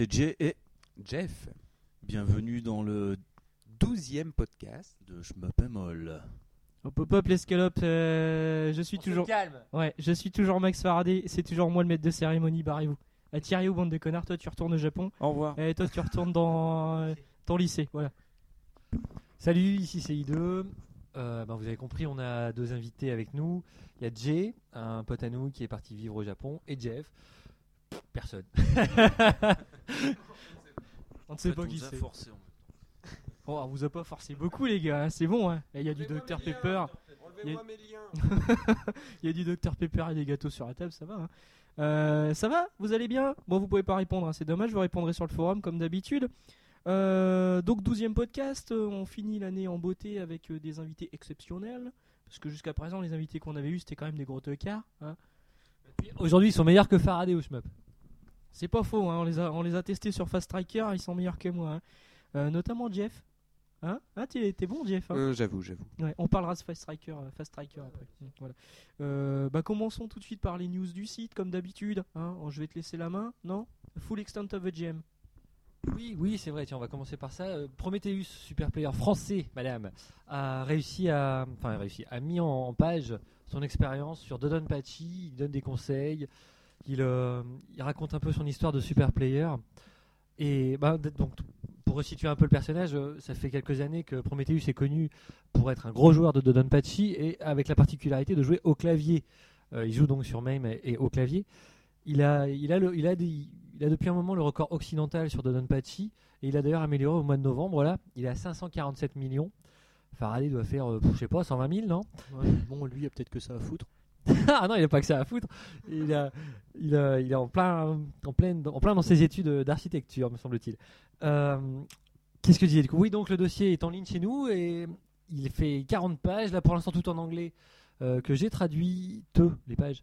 C'est Jay et Jeff, bienvenue dans le 12e podcast. de Schmuppemol. Hop hop hop l'escalope, euh, je suis toujours. calme. Ouais, je suis toujours Max Faraday, c'est toujours moi le maître de cérémonie, barrez-vous. Ah, Thierry ou bande de connards, toi tu retournes au Japon, Au revoir. et toi tu retournes dans euh, ton lycée, voilà. Salut, ici c'est I2. Euh, ben, vous avez compris, on a deux invités avec nous. Il y a Jay, un pote à nous qui est parti vivre au Japon, et Jeff. Personne. On ne sait pas on qui c'est. Oh, on vous a pas forcé beaucoup les gars, hein, c'est bon, hein. Il y a du Dr Pepper, Enlevez-moi mes liens. il y a du Dr Pepper et des gâteaux sur la table, ça va. hein. Euh, ça va? Vous allez bien? Bon, vous pouvez pas répondre, hein, c'est dommage, vous répondrez sur le forum comme d'habitude. Euh, donc 12e podcast, euh, on finit l'année en beauté avec euh, des invités exceptionnels. Parce que jusqu'à présent, les invités qu'on avait eus, c'était quand même des gros tocards. hein. Aujourd'hui, ils sont meilleurs que Faraday ou Shmup. C'est pas faux, hein, on, les a, on les a testés sur Fast Striker, ils sont meilleurs que moi. hein. Euh, notamment Jeff. Hein? Ah, t'es t'es bon, Jeff hein? Euh, j'avoue, j'avoue. Ouais, on parlera de Fast Striker, euh, Fast Striker après. Voilà. Euh, bah, commençons tout de suite par les news du site, comme d'habitude. Hein. Oh, je vais te laisser la main, non? Full extent of the GM. Oui, oui, c'est vrai. Tiens, on va commencer par ça. Prometheus, super player français, madame, a réussi à, enfin, a réussi, a mis en, en page son expérience sur Dodonpachi. Il donne des conseils. Il, euh, il raconte un peu son histoire de super player. Et bah, donc, pour resituer un peu le personnage, euh, ça fait quelques années que Prometheus est connu pour être un gros joueur de Dodonpachi et avec la particularité de jouer au clavier. Euh, il joue donc sur MAME et, au clavier. Il a, il, a il, a depuis un moment le record occidental sur Dodonpachi et il a d'ailleurs amélioré au mois de novembre. Là, il est à 547 millions. Faraday doit faire, euh, je sais pas, 120 000, non? Bon, lui, il a peut-être que ça à foutre. Ah non, il n'a pas que ça à foutre. Il, a, il, a- il est en plein, en, plein, en plein dans ses études d'architecture, me semble-t-il. Euh, Qu'est-ce que je disais Oui, donc le dossier est en ligne chez nous et il fait 40 pages, là pour l'instant tout en anglais, euh, que j'ai traduit peu, les pages.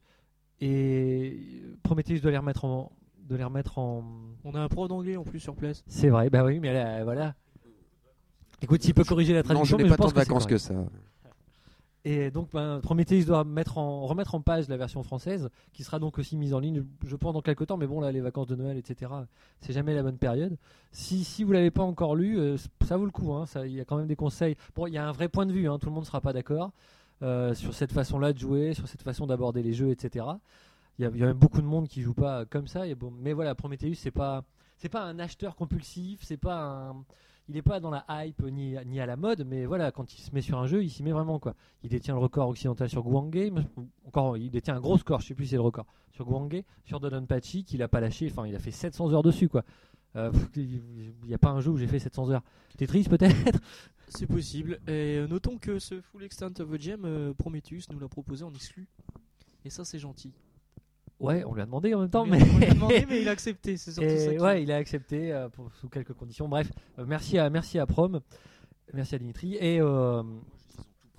Et Prometheus doit les remettre en. De les remettre en... On a un pro d'anglais en plus sur place. C'est vrai, bah oui, mais là, voilà. Écoute, s'il peut corriger la Non, je traduction, n'ai pas tant de vacances que ça. Et donc, ben, Prometheus doit mettre en, remettre en page la version française, qui sera donc aussi mise en ligne, je pense, dans quelques temps. Mais bon, là, les vacances de Noël, etc., c'est jamais la bonne période. Si, si vous l'avez pas encore lu, euh, ça vaut le coup. hein, Il y a quand même des conseils. Bon, il y a un vrai point de vue, hein, tout le monde ne sera pas d'accord euh, sur cette façon-là de jouer, sur cette façon d'aborder les jeux, etc. Il y, a, il y a même beaucoup de monde qui joue pas comme ça. Et bon, mais voilà, Prometheus, c'est pas, c'est pas un acheteur compulsif, c'est pas un. Il n'est pas dans la hype ni, ni à la mode, mais voilà, quand il se met sur un jeu, il s'y met vraiment quoi. Il détient le record occidental sur Guang Game. Encore, il détient un gros score, je sais plus si c'est le record. Sur Guang sur Dodonpachi, qu'il a pas lâché. Enfin, il a fait 700 heures dessus quoi. Euh, Il n'y a pas un jeu où j'ai fait 700 heures. T'es triste peut-être? C'est possible. Euh, notons que ce Full extent of the GM, euh, Prometheus nous l'a proposé en exclu. Et ça, c'est gentil. Ouais, on lui a demandé en même temps, On mais. lui a- on lui a demandé, mais il a accepté. C'est surtout Et ça. qui- ouais, il a accepté euh, pour- sous quelques conditions. Bref, euh, merci à merci à Prom, merci à Dimitri et euh,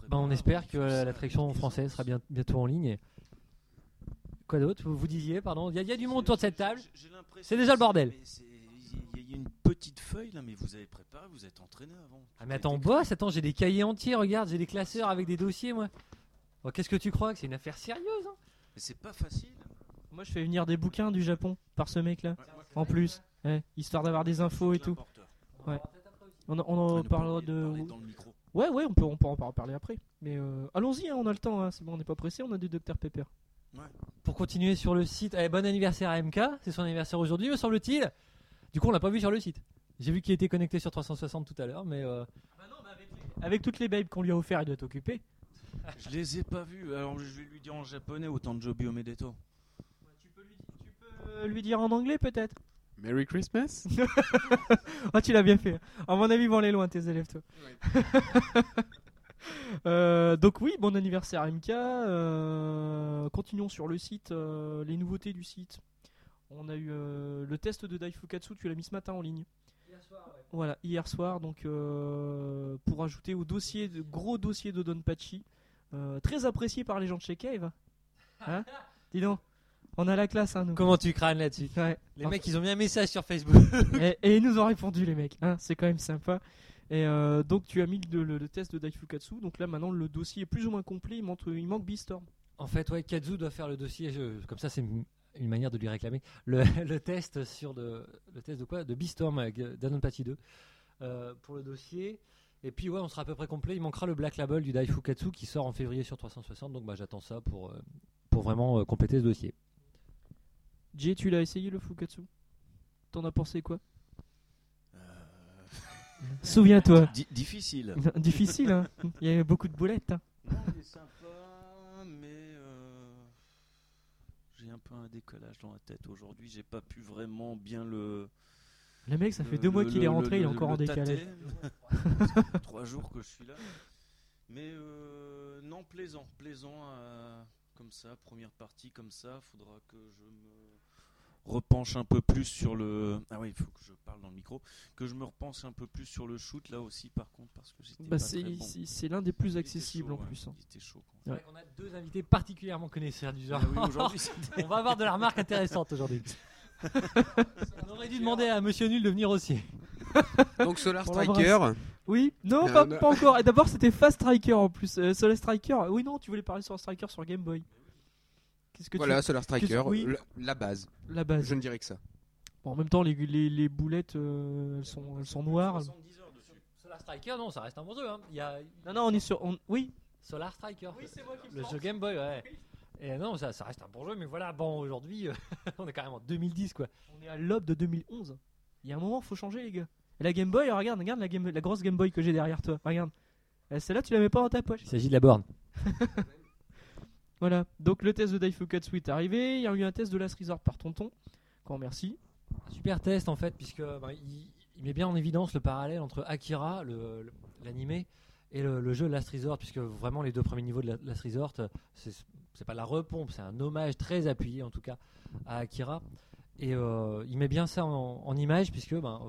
ben, on espère que la traduction française sera bien- bientôt en ligne. Et- Quoi d'autre? Vous, vous disiez, pardon Il y, a- il y a du monde autour de cette table. C'est déjà le bordel. Il y a une petite feuille là, mais vous avez préparé, vous êtes entraîné avant. Ah mais attends, boss, attends, j'ai des cahiers entiers, regarde, j'ai des classeurs avec des dossiers, moi. Oh, Qu'est-ce que tu crois? Que c'est une affaire sérieuse hein? Mais c'est pas facile. Moi, je fais venir des bouquins du Japon par ce mec-là. En plus, ouais, histoire d'avoir des infos et tout. Ouais. On, en- on en parlera de. Ouais, ouais, on peut, on peut en par- parler après. Mais euh, allons-y, hein, on a le temps. hein, c'est bon, on n'est pas pressé. On a du Dr Pepper. Pour continuer sur le site, eh, bon anniversaire à MK, c'est son anniversaire aujourd'hui, me semble-t-il. Du coup, on l'a pas vu sur le site. J'ai vu qu'il était connecté sur 360 tout à l'heure, mais euh, Avec toutes les babes qu'on lui a offert, il doit être occupé. Je les ai pas vus. Alors je vais lui dire en japonais autant de Jobi Omedeto. Tu peux, lui, tu peux euh, lui dire en anglais peut-être? Merry Christmas. Ah, tu l'as bien fait. À mon avis, ils vont aller loin, tes élèves, toi. Euh, donc oui, bon anniversaire MK. Euh, continuons sur le site, euh, les nouveautés du site. On a eu euh, le test de Daifukatsu, tu l'as mis ce matin en ligne. Voilà, hier soir, donc euh, pour ajouter au dossier, de, gros dossier de Donpachi, euh, très apprécié par les gens de chez Cave. Hein Dis donc, on a la classe, hein, nous. comment tu crânes là-dessus Ouais. Les mecs, ils ont mis un message sur Facebook. et, et ils nous ont répondu les mecs, hein, c'est quand même sympa. Et euh, donc tu as mis le, le- le test de Daifukatsu, donc là maintenant le dossier est plus ou moins complet, il manque, il manque Beastorm. en fait, ouais, Kazu doit faire le dossier. je- comme ça, c'est une manière de lui réclamer le, le test sur le, le test de quoi? De Beastorm avec Danonpachi 2 euh, pour le dossier. Et puis ouais, on sera à peu près complet. Il manquera le Black Label du Daifukatsu qui sort en février sur 360. Donc bah, j'attends ça pour, euh, pour vraiment euh, compléter ce dossier. Jay, tu l'as essayé le Fukatsu? T'en as pensé quoi? Euh, Souviens-toi. di- difficile. Difficile, hein Il y avait beaucoup de boulettes. hein. Non, il est sympa, mais euh, j'ai un peu un décollage dans la tête aujourd'hui. J'ai pas pu vraiment bien le. Le mec, ça le- fait deux mois le- qu'il est le- rentré, il est encore le en décalage. Trois jours que je suis là. Mais euh, non, plaisant, plaisant à- comme ça, première partie comme ça. Faudra que je me repenche un peu plus sur le. Ah oui, il faut que je parle dans le micro. Que je me repense un peu plus sur le shoot là aussi, par contre, parce que j'étais Bah, pas c'est très bon. c'est- c'est l'un des plus Il était accessibles chaud, en ouais, plus. hein. Il était chaud. quoi. C'est vrai qu'on a deux invités particulièrement connaisseurs du genre. Ah oui, c'était- on va avoir de la remarque intéressante aujourd'hui. on aurait dû demander à Monsieur Nul de venir aussi. Donc Solar On Striker, Oui, non, Euh, pas, encore. Et d'abord, c'était Fast Striker en plus. Euh, Solar Striker. Oui, non, tu voulais parler sur Striker sur Game Boy. Qu'est-ce que voilà, Solar Striker, oui. la, base. La base. Je ne dirais que ça. Bon, en même temps, les, les, les boulettes, euh, elles, sont, elles sont noires. 70 heures dessus. Solar Striker, non, ça reste un bon jeu. Hein. Il y a Non, non, on est sur. on- Oui, Solar Striker. c'est moi qui le jeu Game Boy, ouais. Et non, ça, ça reste un bon jeu, mais voilà, bon, aujourd'hui, euh, on est carrément en 2010, quoi. On est à l'aube de 2011. Il y a un moment, faut changer, les gars. Et la Game Boy, regarde, regarde la, Game- la grosse Game Boy que j'ai derrière toi. Regarde. Euh, Celle-là, tu la mets pas dans ta poche. Il s'agit de la borne. Voilà. Donc, le test de Daifukatsu est arrivé. Il y a eu un test de Last Resort par Tonton. Qu'on remercie. Un super test, en fait, puisque ben, il, met bien en évidence le parallèle entre Akira, l'animé, et le, jeu Last Resort, puisque vraiment les deux premiers niveaux de la- Last Resort, c'est pas la repompe, c'est un hommage très appuyé, en tout cas, à Akira. Et euh, il met bien ça en, image, puisque ben,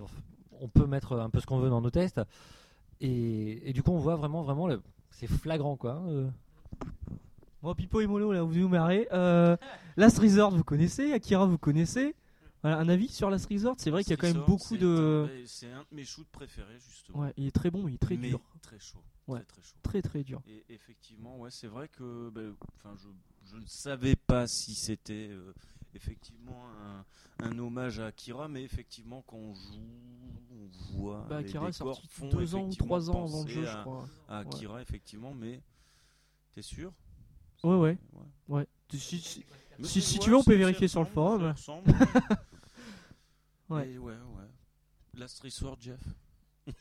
on peut mettre un peu ce qu'on veut dans nos tests. Et, du coup, on voit vraiment, vraiment, c'est flagrant, quoi. hein, euh. Bon, Pipo et Molo, là, vous vous marrez. Euh, Last Resort, vous connaissez. Akira, vous connaissez. Voilà, un avis sur Last Resort? C'est vrai qu'il y a quand même beaucoup de. C'est un de mes shoots préférés, justement. Ouais, il est très bon, il est très mais dur. Très chaud. Ouais. Très, très chaud. Très, très dur. Et effectivement, ouais, c'est vrai que enfin, je, je ne savais pas si c'était euh, effectivement un, un hommage à Akira, mais effectivement, quand on joue, on voit. Bah, les Akira est décors sorti font deux ans ou trois ans avant le jeu, je crois. à Akira, effectivement, mais t'es sûr? Ouais, ouais. Ouais. Ouais. Si- si- Si- tu veux, on peut vérifier sur le forum. Ouais. Et ouais, ouais. Last Resort, Jeff.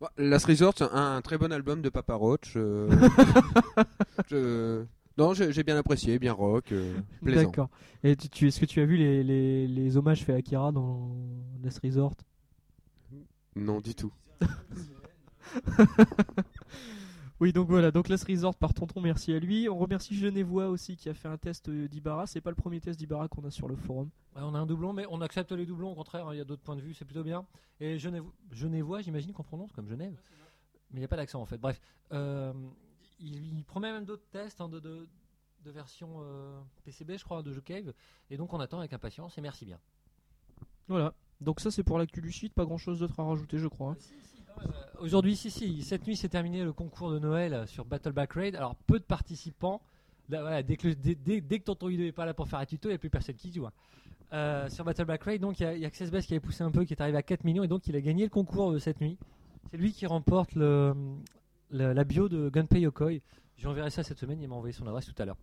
Bah, Last Resort, c'est un, un très bon album de Papa Roach. euh, je- Non, j'ai j'ai bien apprécié, bien rock, euh, plaisant. D'accord. Et tu, tu- est-ce que tu as vu les, les, les hommages faits à Akira dans Last Resort? Non, du tout. Oui, donc voilà, donc Last Resort par Tonton, merci à lui. On remercie Genevois aussi qui a fait un test euh, d'Ibarra. C'est pas le premier test d'Ibarra qu'on a sur le forum. Ouais, on a un doublon, mais on accepte les doublons, au contraire, hein, il y a d'autres points de vue, c'est plutôt bien. Et Genevois, j'imagine qu'on prononce comme Genève, mais il n'y a pas d'accent en fait. Bref, euh, il, il promet même d'autres tests hein, de, de, de version euh, PCB, je crois, de jeu Cave, et donc on attend avec impatience, et merci bien. Voilà. Donc ça c'est pour l'actu du site, pas grand chose d'autre à rajouter je crois. hein. Aujourd'hui, si, si, cette nuit s'est terminé le concours de Noël sur Battle Back Raid. Alors, peu de participants. Dès, que dès, tonton Hideo est pas là pour faire un tuto, il n'y a plus personne qui joue. hein. Euh, sur Battle Back Raid, donc il y a, Access qui avait poussé un peu, qui est arrivé à 4 millions, et donc il a gagné le concours de cette nuit. C'est lui qui remporte la bio de Gunpei Yokoi. Je lui enverrai ça cette semaine, il m'a envoyé son adresse tout à l'heure.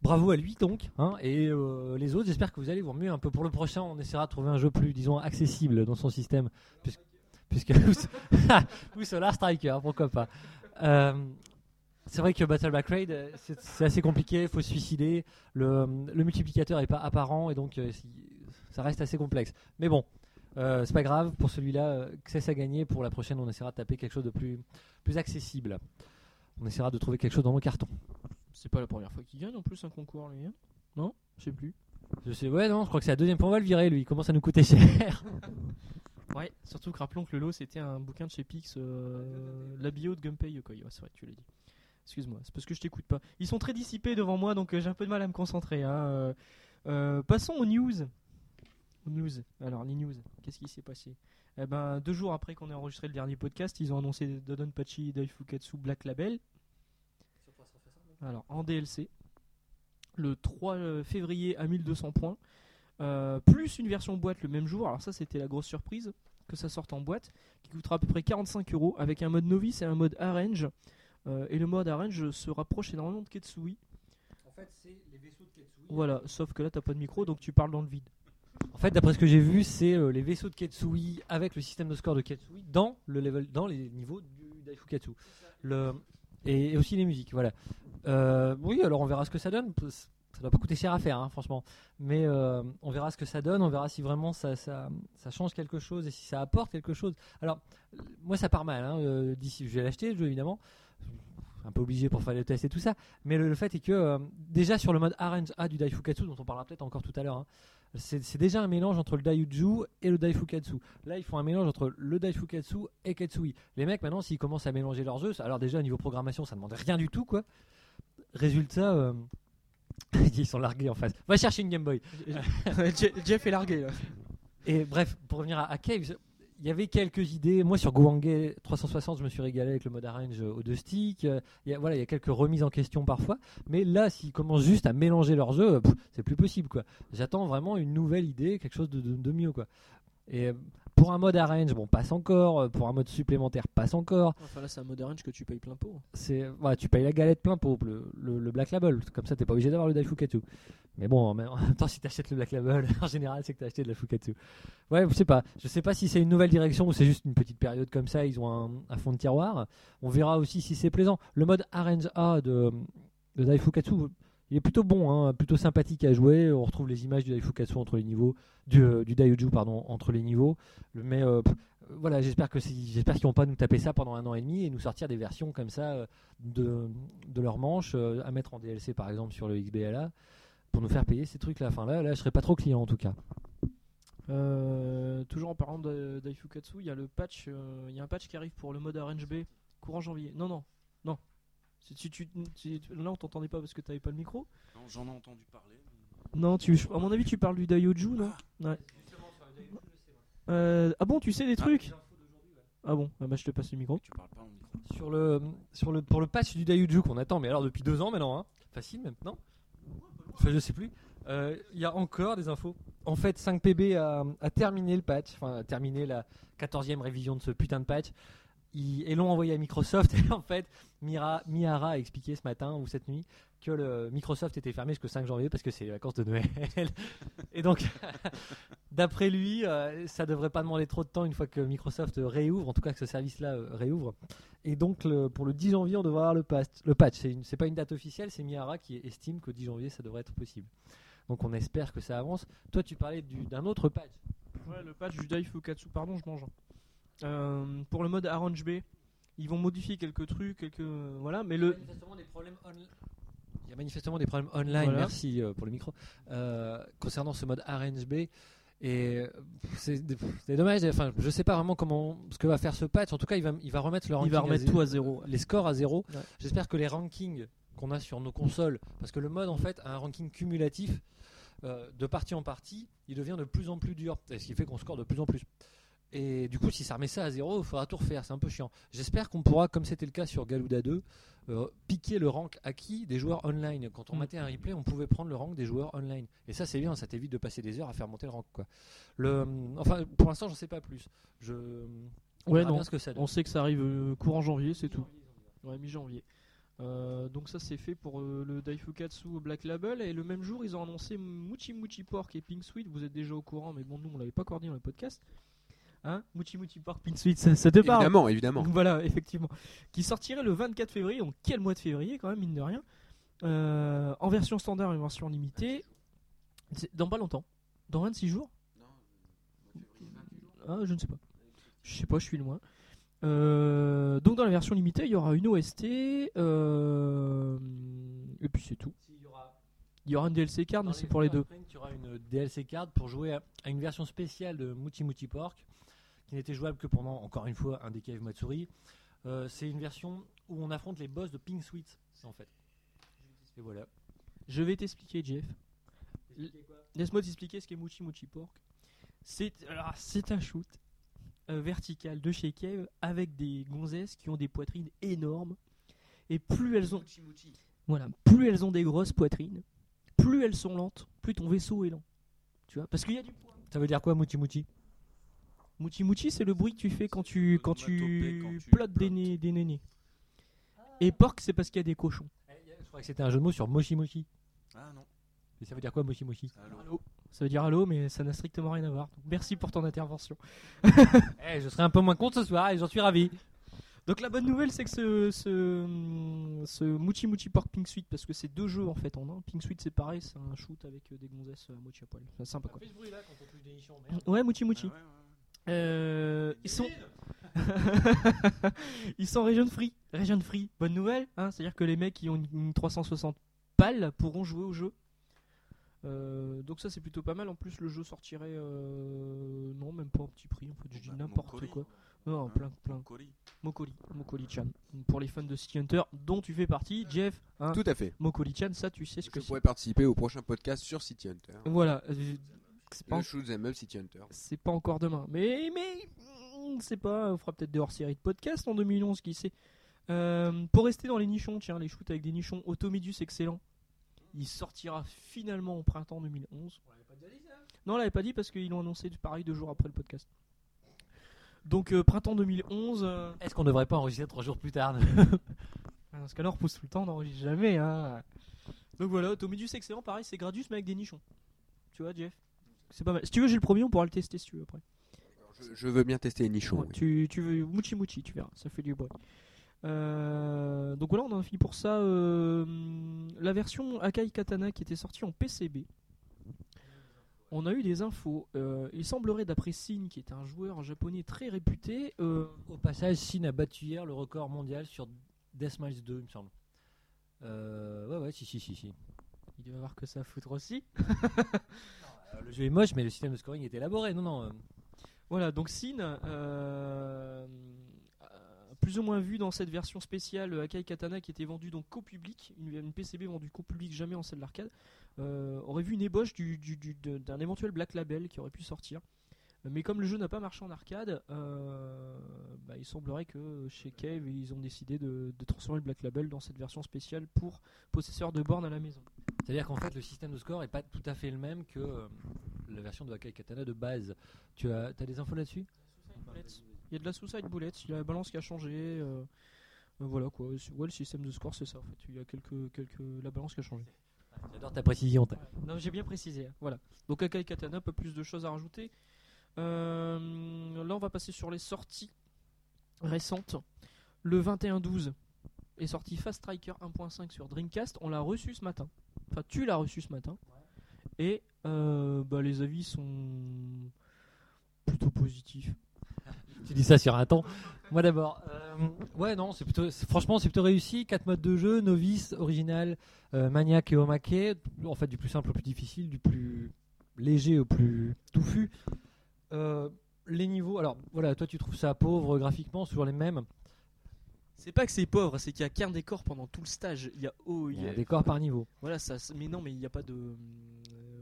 Bravo à lui donc, hein, et euh, les autres, j'espère que vous allez vous remuer un peu pour le prochain. On essaiera de trouver un jeu plus, disons, accessible dans son système, puisque ou Solar Striker, pourquoi pas. Euh, c'est vrai que Battle Back Raid, euh, c'est c'est assez compliqué, il faut se suicider, le, le multiplicateur n'est pas apparent et donc euh, ça reste assez complexe. Mais bon, euh, c'est pas grave, pour celui-là, euh, c'est à gagner. Pour la prochaine, on essaiera de taper quelque chose de plus, plus accessible. On essaiera de trouver quelque chose dans nos cartons. C'est pas la première fois qu'il gagne en plus un concours lui. hein non? Je sais plus. Je sais, ouais, non, je crois que c'est la deuxième fois, on va le virer lui, il commence à nous coûter cher. Ouais, surtout que rappelons que le lot c'était un bouquin de chez Pix, euh, la bio de Gunpei Yokoi. Ouais, c'est vrai, tu l'as dit. Excuse-moi, c'est parce que je t'écoute pas. Ils sont très dissipés devant moi donc euh, j'ai un peu de mal à me concentrer. hein, euh. Passons aux news. News. Alors, les news, qu'est-ce qui s'est passé? Eh ben, deux jours après qu'on ait enregistré le dernier podcast, ils ont annoncé Dodonpachi Daifukatsu Black Label. Alors, en DLC. le 3 février à 1200 points. Euh, plus une version boîte le même jour. Alors ça c'était la grosse surprise que ça sorte en boîte, qui coûtera à peu près 45 euros avec un mode novice et un mode arrange. Euh, et le mode arrange se rapproche énormément de Ketsui. En fait, c'est les vaisseaux de Ketsui. Voilà, sauf que là t'as pas de micro donc tu parles dans le vide. En fait, d'après ce que j'ai vu, c'est euh, les vaisseaux de Ketsui avec le système de score de Ketsui dans le level, dans les niveaux du Daifukatsu. Le et, et aussi les musiques, voilà. Euh, oui, alors on verra ce que ça donne. Ça doit pas coûter cher à faire, hein, franchement. Mais euh, on verra ce que ça donne, on verra si vraiment ça, change quelque chose et si ça apporte quelque chose. Alors, moi ça part mal. Hein, euh, D'ici, je vais l'acheter, le jeu évidemment. Un peu obligé pour faire le test et tout ça. Mais le, fait est que euh, déjà sur le mode Arrange A du Daifukatsu, dont on parlera peut-être encore tout à l'heure, hein, c'est déjà un mélange entre le Daiyuju et le Daifukatsu. Là, ils font un mélange entre le Daifukatsu et Ketsui. Les mecs, maintenant, s'ils commencent à mélanger leurs jeux, alors déjà, au niveau programmation, ça ne demande rien du tout, quoi. Résultat, ils sont largués en face. Va chercher une Game Boy. Je- Jeff est largué là. Et bref, pour revenir à, à Cave, il y avait quelques idées. Moi, sur Goangé 360, je me suis régalé avec le mode arrange aux deux sticks. Euh, Il y a, voilà, il y a quelques remises en question parfois. Mais là, s'ils commencent juste à mélanger leurs jeux, c'est plus possible. quoi. J'attends vraiment une nouvelle idée, quelque chose de, de- de mieux. quoi. Et euh, pour un mode arrange, bon, passe encore. Euh, Pour un mode supplémentaire, passe encore. Enfin là c'est un mode arrange que tu payes plein pot. C'est tu payes la galette plein pot, le, le, le Black Label. Comme ça, t'es pas obligé d'avoir le Daifukatsu. Mais bon, en même en même temps, si t'achètes le Black Label, en général, c'est que t'as acheté de la Fukatsu. Ouais, je sais pas. Je sais pas si c'est une nouvelle direction ou c'est juste une petite période comme ça. Ils ont un, un fond de tiroir. On verra aussi si c'est plaisant. Le mode Arrange A de, de Daifukatsu, il est plutôt bon, hein, plutôt sympathique à jouer. On retrouve les images du Daifukatsu entre les niveaux, du, euh, du pardon, entre les niveaux. Mais euh, pff, voilà, j'espère qu'ils vont pas nous taper ça pendant un an et demi et nous sortir des versions comme ça euh, de, leur manche euh, à mettre en DLC par exemple sur le XBLA pour nous faire payer ces trucs là. Enfin là, je serais pas trop client en tout cas. Euh, toujours en parlant Daifukatsu, il y a le patch, euh, il y a un patch qui arrive pour le mode Arrange B courant janvier. Non non. Si tu, tu- si tu- là on t'entendait pas parce que t'avais pas le micro. Non, J'en ai entendu parler. Non, tu, à mon avis tu parles du Daioju non? Ouais. Euh, ah bon, tu sais des trucs? Ah bon, ah bah je te passe le micro. Tu parles pas en micro. Sur le, sur le, pour le patch du Daiyuju qu'on attend, mais alors depuis deux ans maintenant, hein. facile maintenant. Enfin, je sais plus. Euh, Il y a encore des infos. En fait, 5PB a, a terminé le patch, enfin a terminé la 14e révision de ce putain de patch. Ils, et l'ont envoyé à Microsoft. Et en fait, Mira, Mihara a expliqué ce matin ou cette nuit que Microsoft était fermé jusqu'au 5 janvier parce que c'est les vacances de Noël. et donc, d'après lui, euh, ça devrait pas demander trop de temps une fois que Microsoft réouvre, en tout cas que ce service-là euh, réouvre. Et donc, pour le 10 janvier, on devrait avoir le, patch. le patch. C'est pas une date officielle, c'est Mihara qui estime qu'au 10 janvier, ça devrait être possible. Donc, on espère que ça avance. Toi, tu parlais du- d'un autre patch. Ouais, le patch du Daifukatsu, pardon, je mange. Euh, pour le mode Arrange B, ils vont modifier quelques trucs, quelques voilà, mais le. Il y a manifestement des problèmes online, Voilà. merci euh, pour le micro, euh, concernant ce mode RNGB. Et euh, c'est dommage, enfin, je sais pas vraiment comment ce que va faire ce patch. En tout cas, il va, il va remettre le il ranking va à remettre zéro- tout à zéro. les scores à zéro. Ouais. J'espère que les rankings qu'on a sur nos consoles, parce que le mode en fait a un ranking cumulatif euh, de partie en partie, il devient de plus en plus dur, et ce qui fait qu'on score de plus en plus. Et du coup, si ça remet ça à zéro, il faudra tout refaire, c'est un peu chiant. J'espère qu'on pourra, comme c'était le cas sur Galuda 2, euh, piquer le rank acquis des joueurs online. Quand on Mm. mettait un replay, on pouvait prendre le rank des joueurs online. Et ça, c'est bien, ça t'évite de passer des heures à faire monter le rank. Quoi. Le, enfin, pour l'instant, j'en sais pas plus. Je, on Ouais, verra non. bien ce que ça donne. On sait que ça arrive euh, courant janvier, c'est tout. Ouais, mi-janvier. Euh, donc ça c'est fait pour euh, le Daifukatsu Black Label et le même jour ils ont annoncé Muchi Muchi Pork et Pink Sweet. Vous êtes déjà au courant, mais bon nous on l'avait pas dit dans le podcast. Hein Muchi Pork, Pink Sweet, ça, ça te parle Évidemment, évidemment. Voilà, effectivement. Qui sortirait le 24 février, donc quel mois de février quand même, mine de rien. Euh, en version standard et en version limitée. Dans pas longtemps. Dans 26 jours Ah, je ne sais pas. Je sais pas, je suis loin. Euh, donc dans la version limitée, il y aura une OST. euh, et puis c'est tout. Il y aura un DLC card, mais c'est pour les deux. Sprint, Tu auras une DLC card pour jouer à, une version spéciale de Muchi Muchi Pork qui n'était jouable que pendant, encore une fois, un des Cave Matsuri. Euh, c'est une version où on affronte les boss de Pink Sweet, en fait. Et voilà. Je vais t'expliquer, Jeff. Laisse-moi t'expliquer ce qu'est Muchi Muchi Pork. C'est un shoot euh, vertical de chez Cave avec des gonzesses qui ont des poitrines énormes. Et plus elles ont voilà, plus elles ont des grosses poitrines, plus elles sont lentes, plus ton vaisseau est lent. Tu vois? Parce qu'il y a du poids. Ça veut dire quoi, Mouti Mouti Mouti Mouti, c'est le bruit que tu fais quand tu, quand tu, Onomatopée quand tu plottes des, plottes. né- des nénés. Et porc, c'est parce qu'il y a des cochons. Je crois que c'était un jeu de mots sur Moshi Moshi. Ah non. Et ça veut dire quoi, Moshi Moshi? Allô. Allô Ça veut dire allô, mais ça n'a strictement rien à voir. Donc, merci pour ton intervention. Eh, Je serai un peu moins con ce soir et j'en suis ravi. Donc la bonne nouvelle c'est que ce, ce, ce Mouchi Mouchi Pork Pink Suite, parce que c'est deux jeux en fait en un. Pink Suite c'est pareil, c'est un shoot avec euh, des gonzesses à mochi à poil. C'est sympa quoi. ce bruit là quand on touche des nichons, Ouais, Mouchi Mouchi. Ah ouais, ouais, ouais. Euh, ils sont ils sont region free. Region free, bonne nouvelle. Hein C'est-à-dire que les mecs qui ont une, une 360 pales pourront jouer au jeu. Euh, donc ça c'est plutôt pas mal. En plus le jeu sortirait euh, non même pas un petit prix. En fait, je dis Bah, n'importe quoi. Non, Hein, plein plein. Mokori. Mokoli, Mokoli-chan. Pour les fans de City Hunter, dont tu fais partie, Jeff. Hein, Tout à fait. Mokoli-chan, ça tu sais ce que Je c'est. pourrais participer au prochain podcast sur City Hunter. Voilà. C'est pas, Le shoot them up City Hunter. c'est pas encore demain. Mais, mais, on ne sait pas. On fera peut-être des hors-série de podcast en 2011, qui sait. Euh, pour rester dans les nichons, tiens, les shoots avec des nichons, Automedus excellent. Il sortira finalement au printemps 2011. Non, on l'avait pas dit parce qu'ils l'ont annoncé pareil deux jours après le podcast. Donc euh, printemps 2011. euh, Est-ce qu'on devrait pas enregistrer trois jours plus tard Ah, Dans ce cas-là, on repousse tout le temps, on n'enregistre jamais. Hein. Donc voilà, Automedus excellent, pareil, c'est Gradius mais avec des nichons. Tu vois, Jeff? C'est pas mal. Si tu veux, j'ai le premier, on pourra le tester si tu veux après. Je, je veux bien tester les nichons. Ouais, oui. tu, tu veux Mouchi Mouchi, tu verras, ça fait du bruit. Euh, donc voilà, on en a fini pour ça. euh, la version Akai Katana qui était sortie en PCB. On a eu des infos. Euh, il semblerait, d'après Sin, qui est un joueur japonais très réputé, euh, Au passage, Sin a battu hier le record mondial sur Deathmatch 2, il me semble. Euh, ouais, ouais, si, si, si, si. il devait avoir que ça à foutre aussi. Euh, le jeu est moche, mais le système de scoring est élaboré. Non, non. euh, Voilà, donc Sin, euh, a plus ou moins vu dans cette version spéciale Akai Katana qui était vendue donc qu'au public, une, une PCB vendue qu'au public, jamais en salle d'arcade, euh, aurait vu une ébauche d'un éventuel Black Label qui aurait pu sortir. Mais comme le jeu n'a pas marché en arcade, euh, bah, il semblerait que chez Cave ils ont décidé de, de transformer le Black Label dans cette version spéciale pour possesseurs de bornes à la maison. C'est-à-dire qu'en fait, le système de score est pas tout à fait le même que euh, la version de Akai Katana de base. Tu as, as des infos là-dessus? Il y a de la suicide bullet, il y a la balance qui a changé. euh, voilà quoi. Ouais, le système de score c'est ça en fait. Il y a quelques, quelques la balance qui a changé. J'adore ta précision. Non, j'ai bien précisé. hein. Voilà. Donc Akai Katana, pas plus de choses à rajouter. Euh, là, on va passer sur les sorties récentes. Le 21-12 est sorti Fast Striker 1.5 sur Dreamcast. On l'a reçu ce matin. Enfin, tu l'as reçu ce matin. Et euh, bah, les avis sont plutôt positifs. Tu dis ça sur un temps. Moi d'abord. euh, ouais, non, c'est plutôt, franchement, c'est plutôt réussi. 4 modes de jeu novice, original, euh, maniaque et omake. En fait, du plus simple au plus difficile, du plus léger au plus touffu. Les niveaux, alors voilà, toi tu trouves ça pauvre graphiquement, toujours les mêmes. C'est pas que c'est pauvre, c'est qu'il y a qu'un décor pendant tout le stage. Il y a oh, Il y a un décor par niveau. Voilà, ça. Mais non, mais il n'y a pas de. euh,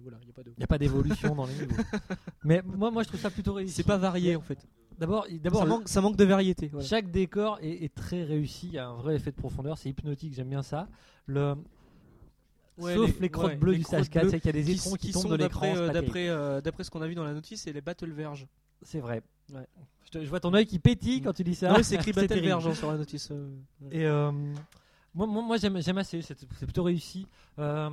voilà, il y a pas de. Il n'y a pas d'évolution dans les niveaux. Mais moi, moi, je trouve ça plutôt réussi. C'est pas varié en fait. D'abord, d'abord ça, manque, ça manque de variété. voilà. Chaque décor est, est très réussi, il y a un vrai effet de profondeur, c'est hypnotique, j'aime bien ça. Le... Ouais, Sauf les- les, crottes ouais, bleues les du crottes stage 4, bleues c'est qu'il y a des qui, étrons qui, qui tombent sont de l'écran. d'après c'est euh, pas terrible. d'après euh, d'après ce qu'on a vu dans la notice, c'est les Battle Verge. C'est vrai. Ouais. Je, te- je vois ton œil qui pétille quand tu dis ça. C'est écrit Battle terrible. Sur la notice. euh, ouais. Et euh, moi, moi, moi, j'aime j'aime assez, c'est c'est plutôt réussi. Euh,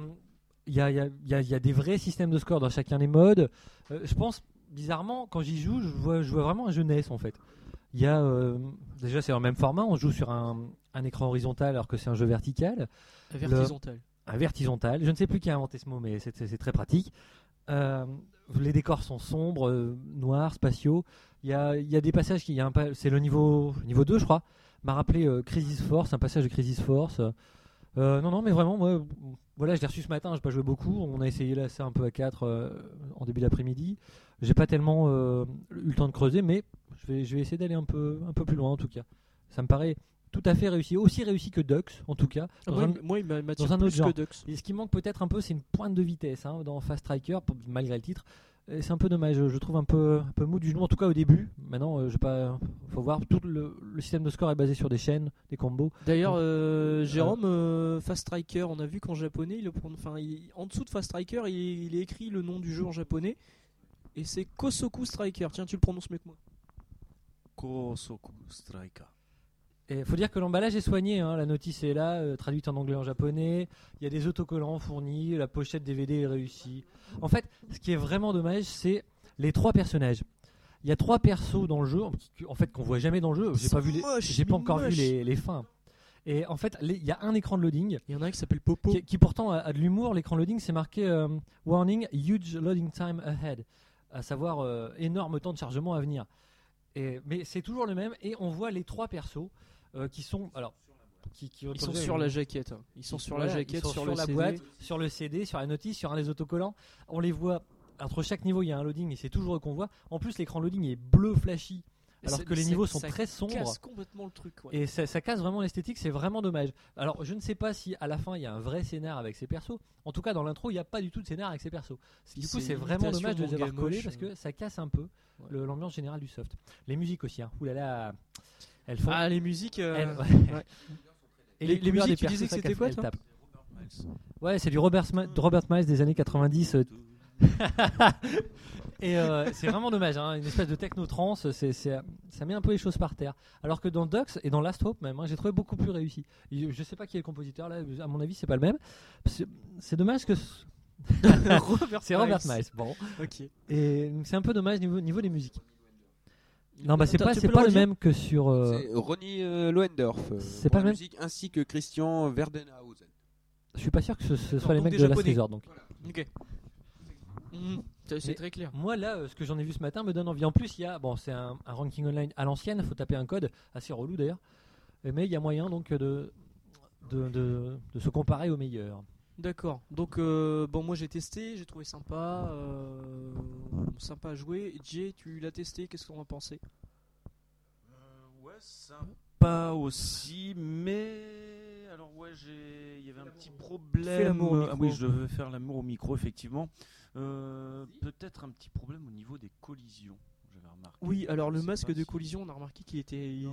Il y, a, il y a- il y a- il y a des vrais systèmes de score dans chacun des modes. Euh, je pense, bizarrement, quand j'y joue, je vois, je vois vraiment un jeunesse en fait. Il y a, euh, déjà, c'est dans le même format, on joue sur un, un écran horizontal alors que c'est un jeu vertical. Un vertizontal. Je ne sais plus qui a inventé ce mot, mais c'est- c'est c'est très pratique. Euh, les décors sont sombres, euh, noirs, spatiaux. Il y a, il y a des passages qui, c'est le niveau, niveau 2, je crois, m'a rappelé euh, Crisis Force, un passage de Crisis Force. Euh, non, non, mais vraiment, moi, voilà, je l'ai reçu ce matin, j'ai pas joué beaucoup. On a essayé là, ça un peu à 4 en début d'après-midi. J'ai pas tellement euh, eu le temps de creuser, mais je vais, je vais essayer d'aller un peu, un peu plus loin en tout cas. Ça me paraît tout à fait réussi, aussi réussi que Dux en tout cas. Ah, Dans moi, un- moi, il dans un autre genre. que Dux. et ce qui manque peut-être un peu, c'est une pointe de vitesse hein, dans Fast Striker, malgré le titre. Et c'est un peu dommage, je trouve un peu, un peu mou du genou, en tout cas au début. Maintenant, euh, je pas, faut voir. Tout le, le système de score est basé sur des chaînes, des combos. D'ailleurs, euh, Jérôme, euh, Fast Striker, on a vu qu'en japonais, il le prend- enfin, il- en dessous de Fast Striker, il, il est écrit le nom du jeu en japonais. Et c'est Kosoku Striker. Tiens, tu le prononces mieux que moi. Kosoku Striker. Et faut dire que l'emballage est soigné, hein. la notice est là, euh, traduite en anglais en japonais. Il y a des autocollants fournis, la pochette DVD est réussie. En fait, ce qui est vraiment dommage, c'est les trois personnages. Il y a trois persos dans le jeu, en fait qu'on voit jamais dans le jeu. J'ai pas vu les, j'ai pas encore vu les, les fins. Et en fait, il y a un écran de loading Il y en a un qui s'appelle Popo. qui, qui pourtant a, a de l'humour. L'écran loading, c'est marqué euh, Warning, huge loading time ahead, à savoir euh, énorme temps de chargement à venir. Et, mais c'est toujours le même, et on voit les trois persos euh, qui sont alors qui, qui Ils sont sur la jaquette. hein. Ils sont sur la jaquette, sur, sur, le la CD. boîte, sur le CD, sur la notice, sur un des autocollants. On les voit entre chaque niveau, il y a un loading et c'est toujours eux qu'on voit. En plus, l'écran loading est bleu flashy, alors que les ça- niveaux sont ça très sombres. casse complètement le truc. ouais. Et ça, ça casse vraiment l'esthétique, c'est vraiment dommage. Alors, je ne sais pas si à la fin il y a un vrai scénar avec ces persos. En tout cas, dans l'intro, il n'y a pas du tout de scénar avec ces persos. Du coup, C'est vraiment dommage de les avoir collés parce que ça casse un peu Ouais. l'ambiance générale du soft. Les musiques aussi, hein. Ouh là là, elles font. Ah, les musiques. euh, elles- ouais. Et Les- les couleurs musiques, des tu disais que ça c'était quoi, elles toi tapent. Ouais, c'est du Robert, Miles des années 90. euh, Et euh, c'est vraiment dommage, hein, une espèce de techno-trance, c'est, c'est- ça met un peu les choses par terre. Alors que dans Dux et dans Last Hope même, hein, j'ai trouvé beaucoup plus réussi. Et Je sais pas qui est le compositeur là, à mon avis c'est pas le même. C'est, c'est dommage que ce- Robert c'est Robert Miles. Bon, Ok. et c'est un peu dommage niveau, niveau des musiques. Non bah c'est pas, c'est pas le même que sur. euh, C'est Ronnie euh, Lohendorf. euh, C'est pas la le même- musique, ainsi que Christian Verdenhausen. je suis pas sûr que ce, soit les mecs de Last Japonais. Resort donc. Ok. Mhm, C'est très clair. Moi là, euh, ce que j'en ai vu ce matin me donne envie. En plus, il y a, bon, c'est un, un ranking online à l'ancienne, faut taper un code, assez relou d'ailleurs. Mais il y a moyen donc de, de, de, de se comparer aux meilleurs. D'accord. Donc, euh, bon, moi j'ai testé, j'ai trouvé sympa. euh, sympa à jouer. Jay, tu l'as testé, qu'est-ce qu'on en a pensé? Euh, ouais, sympa aussi, mais alors ouais, j'ai, il y avait un petit problème. l'amour au Ah oui, je devais faire l'amour au micro effectivement. Euh, peut-être un petit problème au niveau des collisions. J'avais remarqué. Oui, alors le masque de si- collision, on a remarqué qu'il était. il était-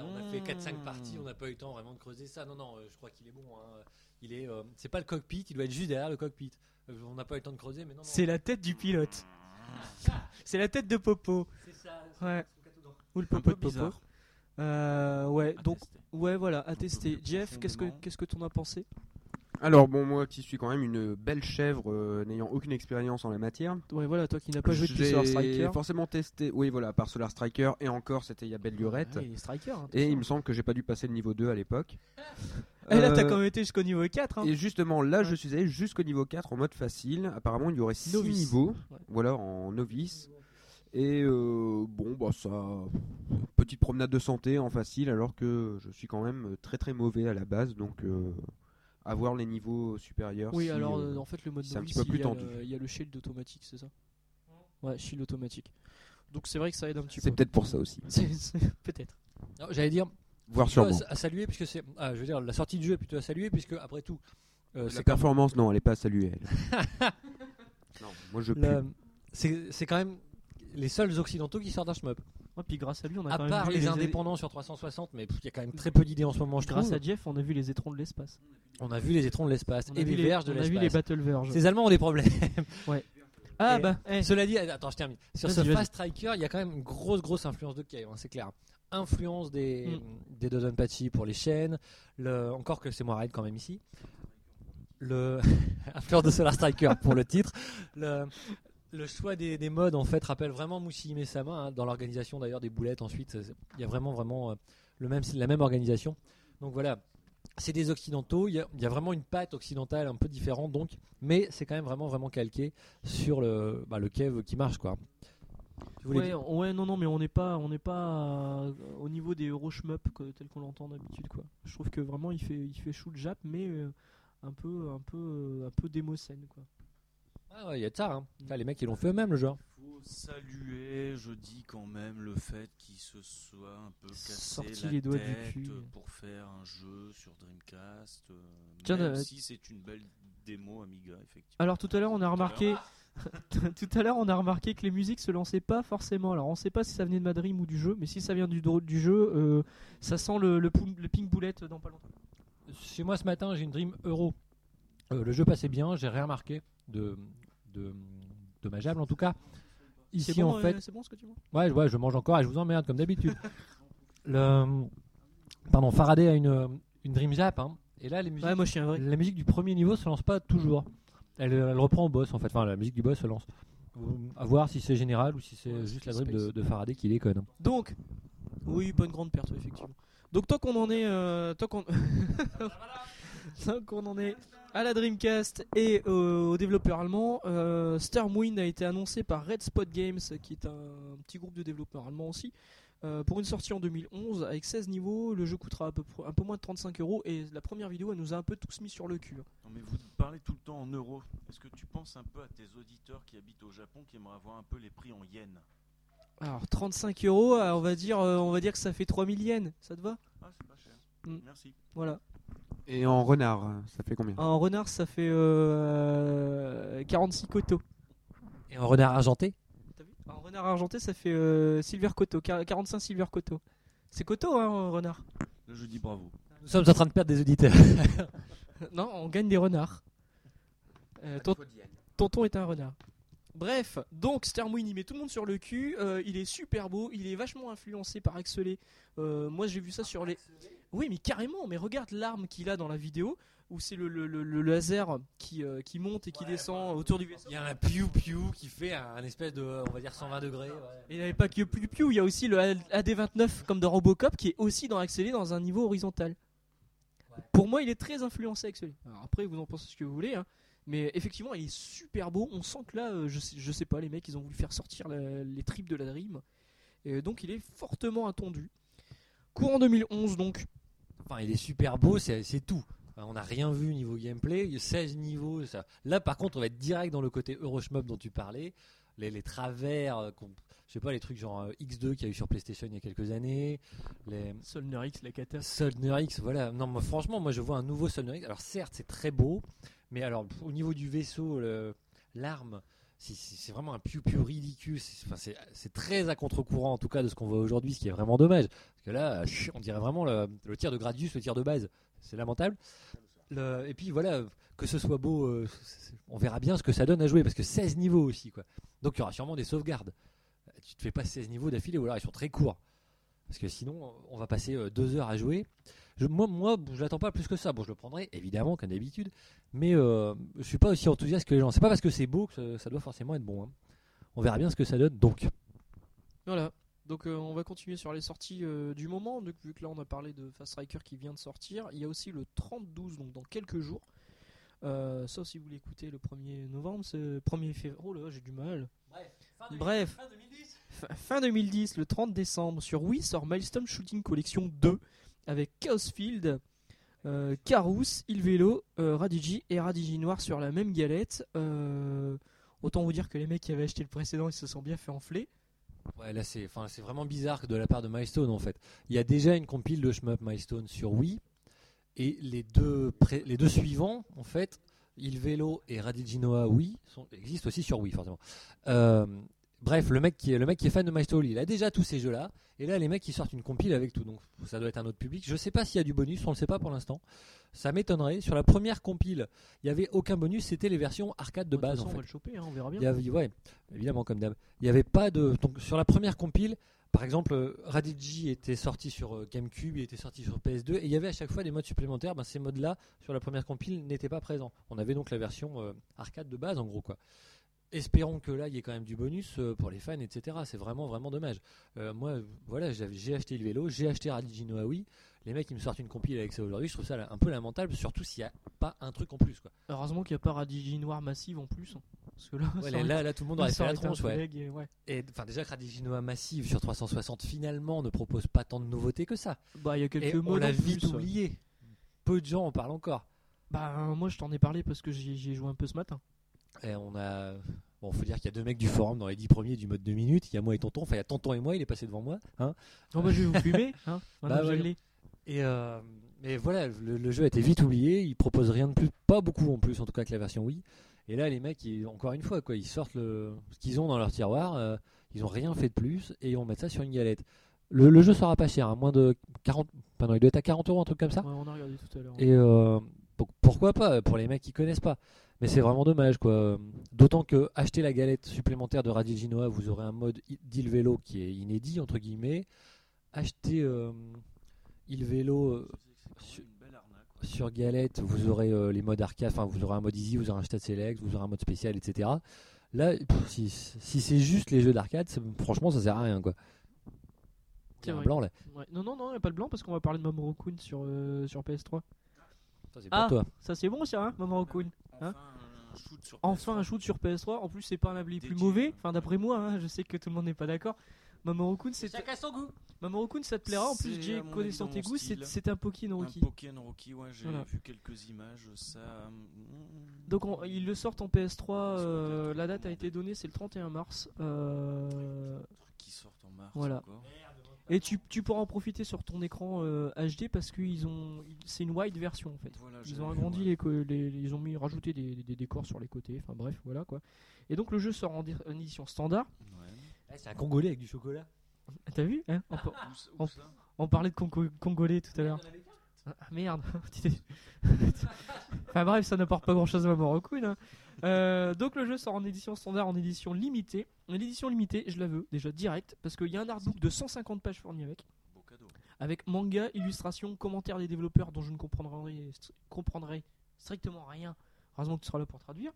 on a fait 4-5 parties, on n'a pas eu le temps vraiment de creuser ça. Non, non, je crois qu'il est bon. hein. Il est, euh, c'est pas le cockpit, il doit être juste derrière le cockpit. Euh, on n'a pas eu le temps de creuser, mais non. non. C'est la tête du pilote. C'est la tête de Popo. C'est ça. Ouais. Ou le Popo de Popo. Euh, ouais, à donc, tester. ouais, voilà, à tester. Jeff, qu'est-ce que qu'est-ce que t'en as pensé? Alors bon, moi qui suis quand même une belle chèvre euh, n'ayant aucune expérience en la matière, Ouais, voilà, toi qui n'as pas joué depuis j'ai Solar Striker. forcément testé. Oui, voilà, par Solar Striker et encore, c'était il y a belle lurette. Striker. hein, Et il me semble que j'ai pas dû passer le niveau 2 à l'époque. Et là, t'as Euh, quand même été jusqu'au niveau 4. Hein. Et justement, là, Ouais. je suis allé jusqu'au niveau 4 en mode facile. Apparemment, il y aurait 6 Novice. niveaux. Ouais. Voilà, en novice. Et euh, bon, bah ça. Petite promenade de santé en facile, alors que je suis quand même très très mauvais à la base. Donc, euh, à voir les niveaux supérieurs. Oui, si, alors euh, euh, en fait, le mode c'est un novice, petit peu plus il, y a tendu. le, il y a le shield automatique, c'est ça? Ouais, shield automatique. Donc c'est vrai que ça aide un petit c'est peu. peut-être pour ça aussi. C'est- c'est- Peut-être. Non, J'allais dire, Voir plutôt sûrement. à, à saluer, puisque c'est. ah, je veux dire, la sortie du jeu est plutôt à saluer, puisque après tout. euh, La performance, non, elle est pas à saluer. elle. non, moi je la- c'est c'est quand même les seuls occidentaux qui sortent d'un shmup. Ouais, puis grâce à lui, on a À quand même part vu les, les indépendants sur 360, mais il y a quand même très peu d'idées en ce moment, je Grâce trouve. à Jeff, on a vu les étrons de l'espace. On a vu les étrons de l'espace et les les, verges de on a vu les l'espace. Battle Verge. Ces Allemands ont des problèmes. Ah Et bah, eh, Cela dit, attends, je termine. Sur Vas-y, ce vas-y. Fast Striker, il y a quand même une grosse, grosse influence de Cave, hein, c'est clair. Influence des, Mm. des Dodonpachi pour les chaînes, le, encore que c'est moi Ride quand même ici. Le influence de Solar Striker pour le titre. Le, le choix des, des modes en fait rappelle vraiment Mushi Sama hein, dans l'organisation d'ailleurs des boulettes ensuite. c'est- Il y a vraiment, vraiment euh, le même, la même organisation. Donc voilà. C'est des occidentaux, il y, a, il y a vraiment une patte occidentale un peu différente donc, mais c'est quand même vraiment vraiment calqué sur le, bah, le Kev qui marche quoi. Ouais, non, non, mais on n'est pas, on n'est pas euh, au niveau des Euro shmup tel qu'on l'entend d'habitude, quoi. Je trouve que vraiment, il fait, il fait chou le Jap, mais euh, un peu, un peu, euh, un peu démo scène, quoi. Ah ouais, il y a de ça. Hein. Ah, les mecs ils l'ont fait eux-mêmes le jeu. faut saluer, je dis quand même, le fait qu'il se soit un peu cassé Sorti la les doigts du tête cul. pour faire un jeu sur Dreamcast. euh, Tiens, même euh, si c'est une belle démo Amiga, effectivement. Alors tout à l'heure, on a remarqué, Tout à l'heure, on a remarqué que les musiques se lançaient pas forcément. Alors, on sait pas si ça venait de ma dream ou du jeu, mais si ça vient du, du jeu, euh, ça sent le, le, ping boulette dans pas longtemps. Chez moi ce matin, j'ai une Dream Euro. Euh, le jeu passait bien, j'ai rien remarqué de, de dommageable en tout cas. Ici bon, en euh, fait, c'est bon ce que tu vois ouais, ouais, je mange encore et je vous emmerde comme d'habitude. Le, pardon, Faraday a une, une Dream Jap, hein, et là les musiques, Ouais, moi je suis un vrai. la musique du premier niveau se lance pas toujours. Elle, elle reprend au boss en fait, enfin la musique du boss se lance. À voir si c'est général ou si c'est Ouais, juste la Dream de, Faraday qui déconne. Donc, oui, pas une grande perte, effectivement. Donc, tant qu'on en est. euh, tant qu'on. tant qu'on en est à la Dreamcast et euh, au développeur allemand, euh, Stormwind a été annoncé par Red Spot Games, qui est un petit groupe de développeurs allemands aussi, euh, pour une sortie en 2011 avec 16 niveaux. Le jeu coûtera un peu, un peu moins de 35 euros et la première vidéo, elle nous a un peu tous mis sur le cul. hein. Non, mais vous parlez tout le temps en euros. Est-ce que tu penses un peu à tes auditeurs qui habitent au Japon qui aimeraient avoir un peu les prix en yens? Alors, 35 euros, euh, on va dire, euh, on va dire que ça fait 3000 yens, ça te va? Ah, c'est pas cher. Mm. Merci. Voilà. Et en renard, ça fait combien? En renard, ça fait euh, 46 coteaux. Et un renard argenté? Vu En renard argenté, ça fait euh, silver coteau, quar- 45 silver coteau. C'est coteau, hein, en renard. Je dis bravo. Nous sommes en train de perdre des auditeurs. non, on gagne des renards. Euh, ton- tonton est un renard. Bref, donc Stormwind il met tout le monde sur le cul, euh, il est super beau, il est vachement influencé par Axelé. Euh, moi j'ai vu ça sur les... Oui mais carrément, mais regarde l'arme qu'il a dans la vidéo, où c'est le, le- le- le laser qui, euh, qui monte et qui descend autour du vaisseau. Il y a un piou piou qui fait un espèce de, on va dire 120 degrés. Et il n'y avait pas que Piu Piu, il y a aussi le AD29 comme dans Robocop qui est aussi dans Axelé dans un niveau horizontal. Pour moi, il est très influencé. Alors après, vous en pensez ce que vous voulez, hein. mais effectivement, il est super beau. On sent que là, euh, je, sais, je sais pas, les mecs, ils ont voulu faire sortir la- les tripes de la Dream. Et donc, il est fortement attendu. Courant 2011, donc. Enfin, il est super beau, c'est tout. On n'a rien vu niveau gameplay. Il y a 16 niveaux. Ça. Là, par contre, on va être direct dans le côté Euroshmup dont tu parlais. Les, les travers, euh, je sais pas, les trucs genre euh, X2 qu'il y a eu sur PlayStation il y a quelques années. Les Solner X, la cata. Soldier X, voilà. Non, franchement, moi, je vois un nouveau Soldier X. Alors, certes, c'est très beau, mais alors, au niveau du vaisseau, l'arme, c'est- vraiment un piou-piou ridicule. C'est très à contre-courant, en tout cas, de ce qu'on voit aujourd'hui, ce qui est vraiment dommage. Parce que là, on dirait vraiment le, le tir de Gradius, le tir de base. C'est lamentable. Le- et puis, voilà, que ce soit beau, euh, on verra bien ce que ça donne à jouer, parce que 16 niveaux aussi, quoi. Donc, il y aura sûrement des sauvegardes. Tu te fais pas 16 niveaux d'affilée, ou alors ils sont très courts. Parce que sinon, on va passer euh, deux heures à jouer. Je, moi, moi, je l'attends pas plus que ça. Bon, je le prendrai évidemment comme d'habitude, mais euh, je suis pas aussi enthousiaste que les gens. C'est pas parce que c'est beau que ça, ça doit forcément être bon. hein. On verra bien ce que ça donne. Donc, Voilà. Donc euh, on va continuer sur les sorties euh, du moment. Donc, vu que là on a parlé de Fast Striker qui vient de sortir, il y a aussi le 30-12, donc dans quelques jours. Euh, sauf si vous voulez écouter le 1er novembre, c'est 1er février. Oh là, j'ai du mal. Bref, fin, fin 2010, le 30 décembre, sur Wii sort Milestone Shooting Collection 2 avec Chaosfield, euh, Carous, Il Velo, euh, Radigi et Radigi Noir sur la même galette. Euh, autant vous dire que les mecs qui avaient acheté le précédent, ils se sont bien fait enfler. ouais, là, c'est, vraiment bizarre de la part de Milestone en fait. Il y a déjà une compile de shmup Milestone sur Wii, et les deux, suivants, en fait, Il Velo et Radiginoa Wii, sont, existent aussi sur Wii forcément. Bref, le mec qui est le mec qui est fan de Milestone, il a déjà tous ces jeux-là. Et là, les mecs ils sortent une compile avec tout, donc ça doit être un autre public. Je sais pas s'il y a du bonus, on le sait pas pour l'instant. Ça m'étonnerait. Sur la première compile, il y avait aucun bonus, c'était les versions arcade de base façon, en on fait. va le choper, hein, on verra bien. Il y avait, ouais, évidemment comme d'hab. Il n'y avait pas de donc sur la première compile, par exemple, euh, Radigi était sorti sur euh, GameCube, il était sorti sur PS2 et il y avait à chaque fois des modes supplémentaires. Ben, ces modes-là sur la première compile n'étaient pas présents. On avait donc la version euh, arcade de base en gros quoi. Espérons que là il y ait quand même du bonus euh, pour les fans, etc. C'est vraiment vraiment dommage. Euh, moi, voilà, j'ai acheté le vélo, j'ai acheté Radigi no Aoi. Les mecs ils me sortent une compile avec ça aujourd'hui, je trouve ça un peu lamentable, surtout s'il n'y a pas un truc en plus quoi. Heureusement qu'il n'y a pas Radigi Noir massive en plus. hein. Parce que là, Ouais, là, aurait- là, là, tout le monde aurait fait la tronche, ouais. et ouais. Et enfin déjà que Radiginoa Massive sur 360 finalement ne propose pas tant de nouveautés que ça. Bah, il y a quelques Et on modes l'a vite plus. oublié. Peu de gens en parlent encore. Bah, moi je t'en ai parlé parce que j'y ai joué un peu ce matin. Et on a bon, faut dire qu'il y a deux mecs du forum dans les 10 premiers du mode 2 minutes, il y a moi et Tonton, enfin il y a Tonton et moi, il est passé devant moi, hein. Non, bah, je vais vous fumer. Hein Bah, je ouais. Et euh, mais voilà, le, le jeu a été vite oublié, il propose rien de plus, pas beaucoup en plus en tout cas que la version Wii. Et là, les mecs, ils- encore une fois, quoi, ils sortent le, ce qu'ils ont dans leur tiroir, euh, ils ont rien fait de plus et ils vont mettre ça sur une galette. Le, le jeu sera pas cher, à moins de 40, pardon, il doit être à 40 euros, un truc comme ça. Ouais, on a regardé tout à l'heure. Et euh, pourquoi pas pour les mecs qui connaissent pas. Mais c'est vraiment dommage quoi. D'autant que acheter la galette supplémentaire de Radio Ginoa, vous aurez un mode d'Il Vélo qui est inédit entre guillemets. Acheter euh, Il Vélo euh, sur- galette, vous aurez euh, les modes arcade, enfin vous aurez un mode easy, vous aurez un stat select, vous aurez un mode spécial, etc. Là, pff, si, si c'est juste les jeux d'arcade, franchement ça sert à rien quoi. Vrai. blanc là. Ouais. Non, non, non, il n'y a pas de blanc parce qu'on va parler de Mamoru Kun sur, euh, sur PS3. Ça c'est pour Ah, toi. ça c'est bon ça, hein, Mamoru Kun. Hein Enfin, un shoot sur Enfin PS3. un shoot sur PS3. En plus, c'est pas un abli plus mauvais. Enfin, d'après moi, hein, je sais que tout le monde n'est pas d'accord. Mamoru Kun, c'est. Chacun son goût. Mamoru Kun, ça te plaira. En plus, mon connaissant tes goûts, c'est un Pokémon Un Rocky. Pokémon Rocky, ouais, j'ai Voilà. vu quelques images. Ça. mm, Donc on- ils le sortent en PS3. euh, la date a été donnée, c'est le 31 mars. euh, trucs qui sortent en mars. Voilà. encore. Et tu, tu pourras en profiter sur ton écran euh, HD parce qu'ils ont, c'est une wide version en fait. Voilà, Ils ont vu, agrandi ouais. les, ils ont mis rajouté des, des décors sur les côtés. Enfin bref, voilà quoi. Et donc le jeu sort en, édition standard. Ouais. c'est un Congolais avec du chocolat. Ah, T'as vu hein on, où on- parlait de Congo- Congolais tout à l'heure. Ah, merde. enfin bref, ça n'apporte pas grand chose à Kun, hein. Euh, donc le jeu sort en édition standard, en édition limitée. En édition limitée, je la veux déjà direct parce qu'il y a un artbook de 150 pages fourni avec, Beau cadeau. avec manga, illustrations, commentaires des développeurs dont je ne comprendrai, stri- comprendrai strictement rien. Heureusement que tu seras là pour traduire.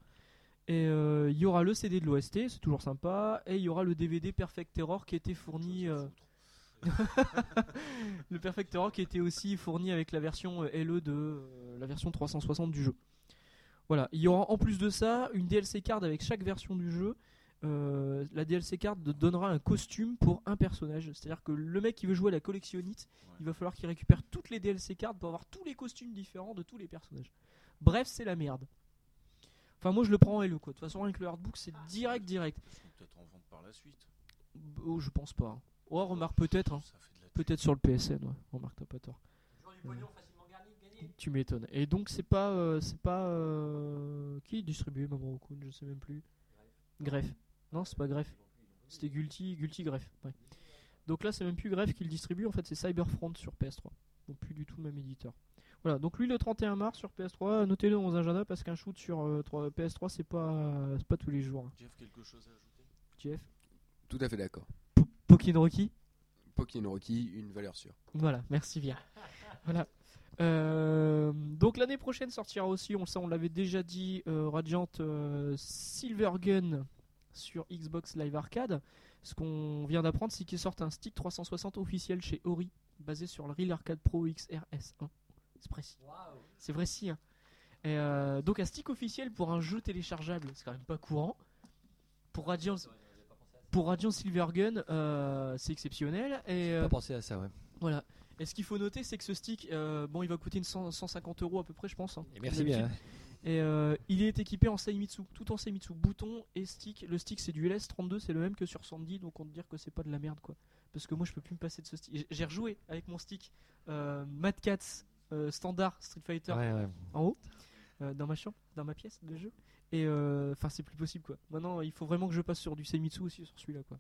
Et euh, il y aura le CD de l'OST, c'est toujours sympa, et il y aura le DVD Perfect Terror qui a été fourni. euh, le Perfect Terror qui était aussi fourni avec la version LE de euh, la version 360 du jeu. Voilà, il y aura en plus de ça une DLC card avec chaque version du jeu. Euh, la DLC card donnera un costume pour un personnage. C'est-à-dire que le mec qui veut jouer à la collectionnite, Ouais. il va falloir qu'il récupère toutes les DLC cards pour avoir tous les costumes différents de tous les personnages. Bref, c'est la merde. Enfin, moi je le prends en LE quoi. De toute façon, avec le hardbook, c'est direct, direct. Seront peut-être en vente par la suite. Oh, je pense pas. Oh, remarque peut-être. hein. Peut-être sur le PSN, ouais. Remarque, t'as pas tort. Tu m'étonnes. Et donc c'est pas, euh, c'est pas euh, qui est distribué Mamoru Kun, je sais même plus. Greff. Non, c'est pas Greff. C'était Gulti, Gulti Greff. Ouais. Donc là, c'est même plus Greff qui le distribue. En fait, c'est Cyberfront sur PS3. Donc plus du tout le même éditeur. Voilà. Donc lui, le 31 mars sur PS3. Notez-le dans vos agendas parce qu'un shoot sur euh, 3 PS3, c'est pas, c'est pas tous les jours. hein. Jeff, quelque chose à ajouter? Jeff? Tout à fait d'accord. Po- Pokémon Rocky. Pokémon Rocky, une valeur sûre. Voilà, merci bien. voilà. Euh, donc l'année prochaine sortira aussi, on, l'avait déjà dit, euh, Radiant euh, Silver Gun sur Xbox Live Arcade. Ce qu'on vient d'apprendre, c'est qu'il sort un stick 360 officiel chez Ori, basé sur le Real Arcade Pro XRS1. C'est précis. C'est vrai si. hein. Et, euh, donc un stick officiel pour un jeu téléchargeable, c'est quand même pas courant. Pour Radiant, pour Radiant Silver Gun, euh, c'est exceptionnel. Et, Pas pensé à ça, ouais. voilà. Et ce qu'il faut noter, c'est que ce stick, euh, bon, il va coûter une 100 150 euros à peu près, je pense. hein, Et merci bien. Et euh, il est équipé en Seimitsu, tout en Seimitsu, bouton et stick. Le stick, c'est du LS32, c'est le même que sur Sandy, donc on peut dire que c'est pas de la merde, quoi. Parce que moi, je peux plus me passer de ce stick. J'ai- rejoué avec mon stick euh, Mad Cats euh, standard Street Fighter Ouais, ouais. en haut, dans ma chambre, dans ma pièce de jeu. Et euh, enfin, c'est plus possible, quoi. Maintenant, il faut vraiment que je passe sur du Seimitsu aussi sur celui-là, quoi.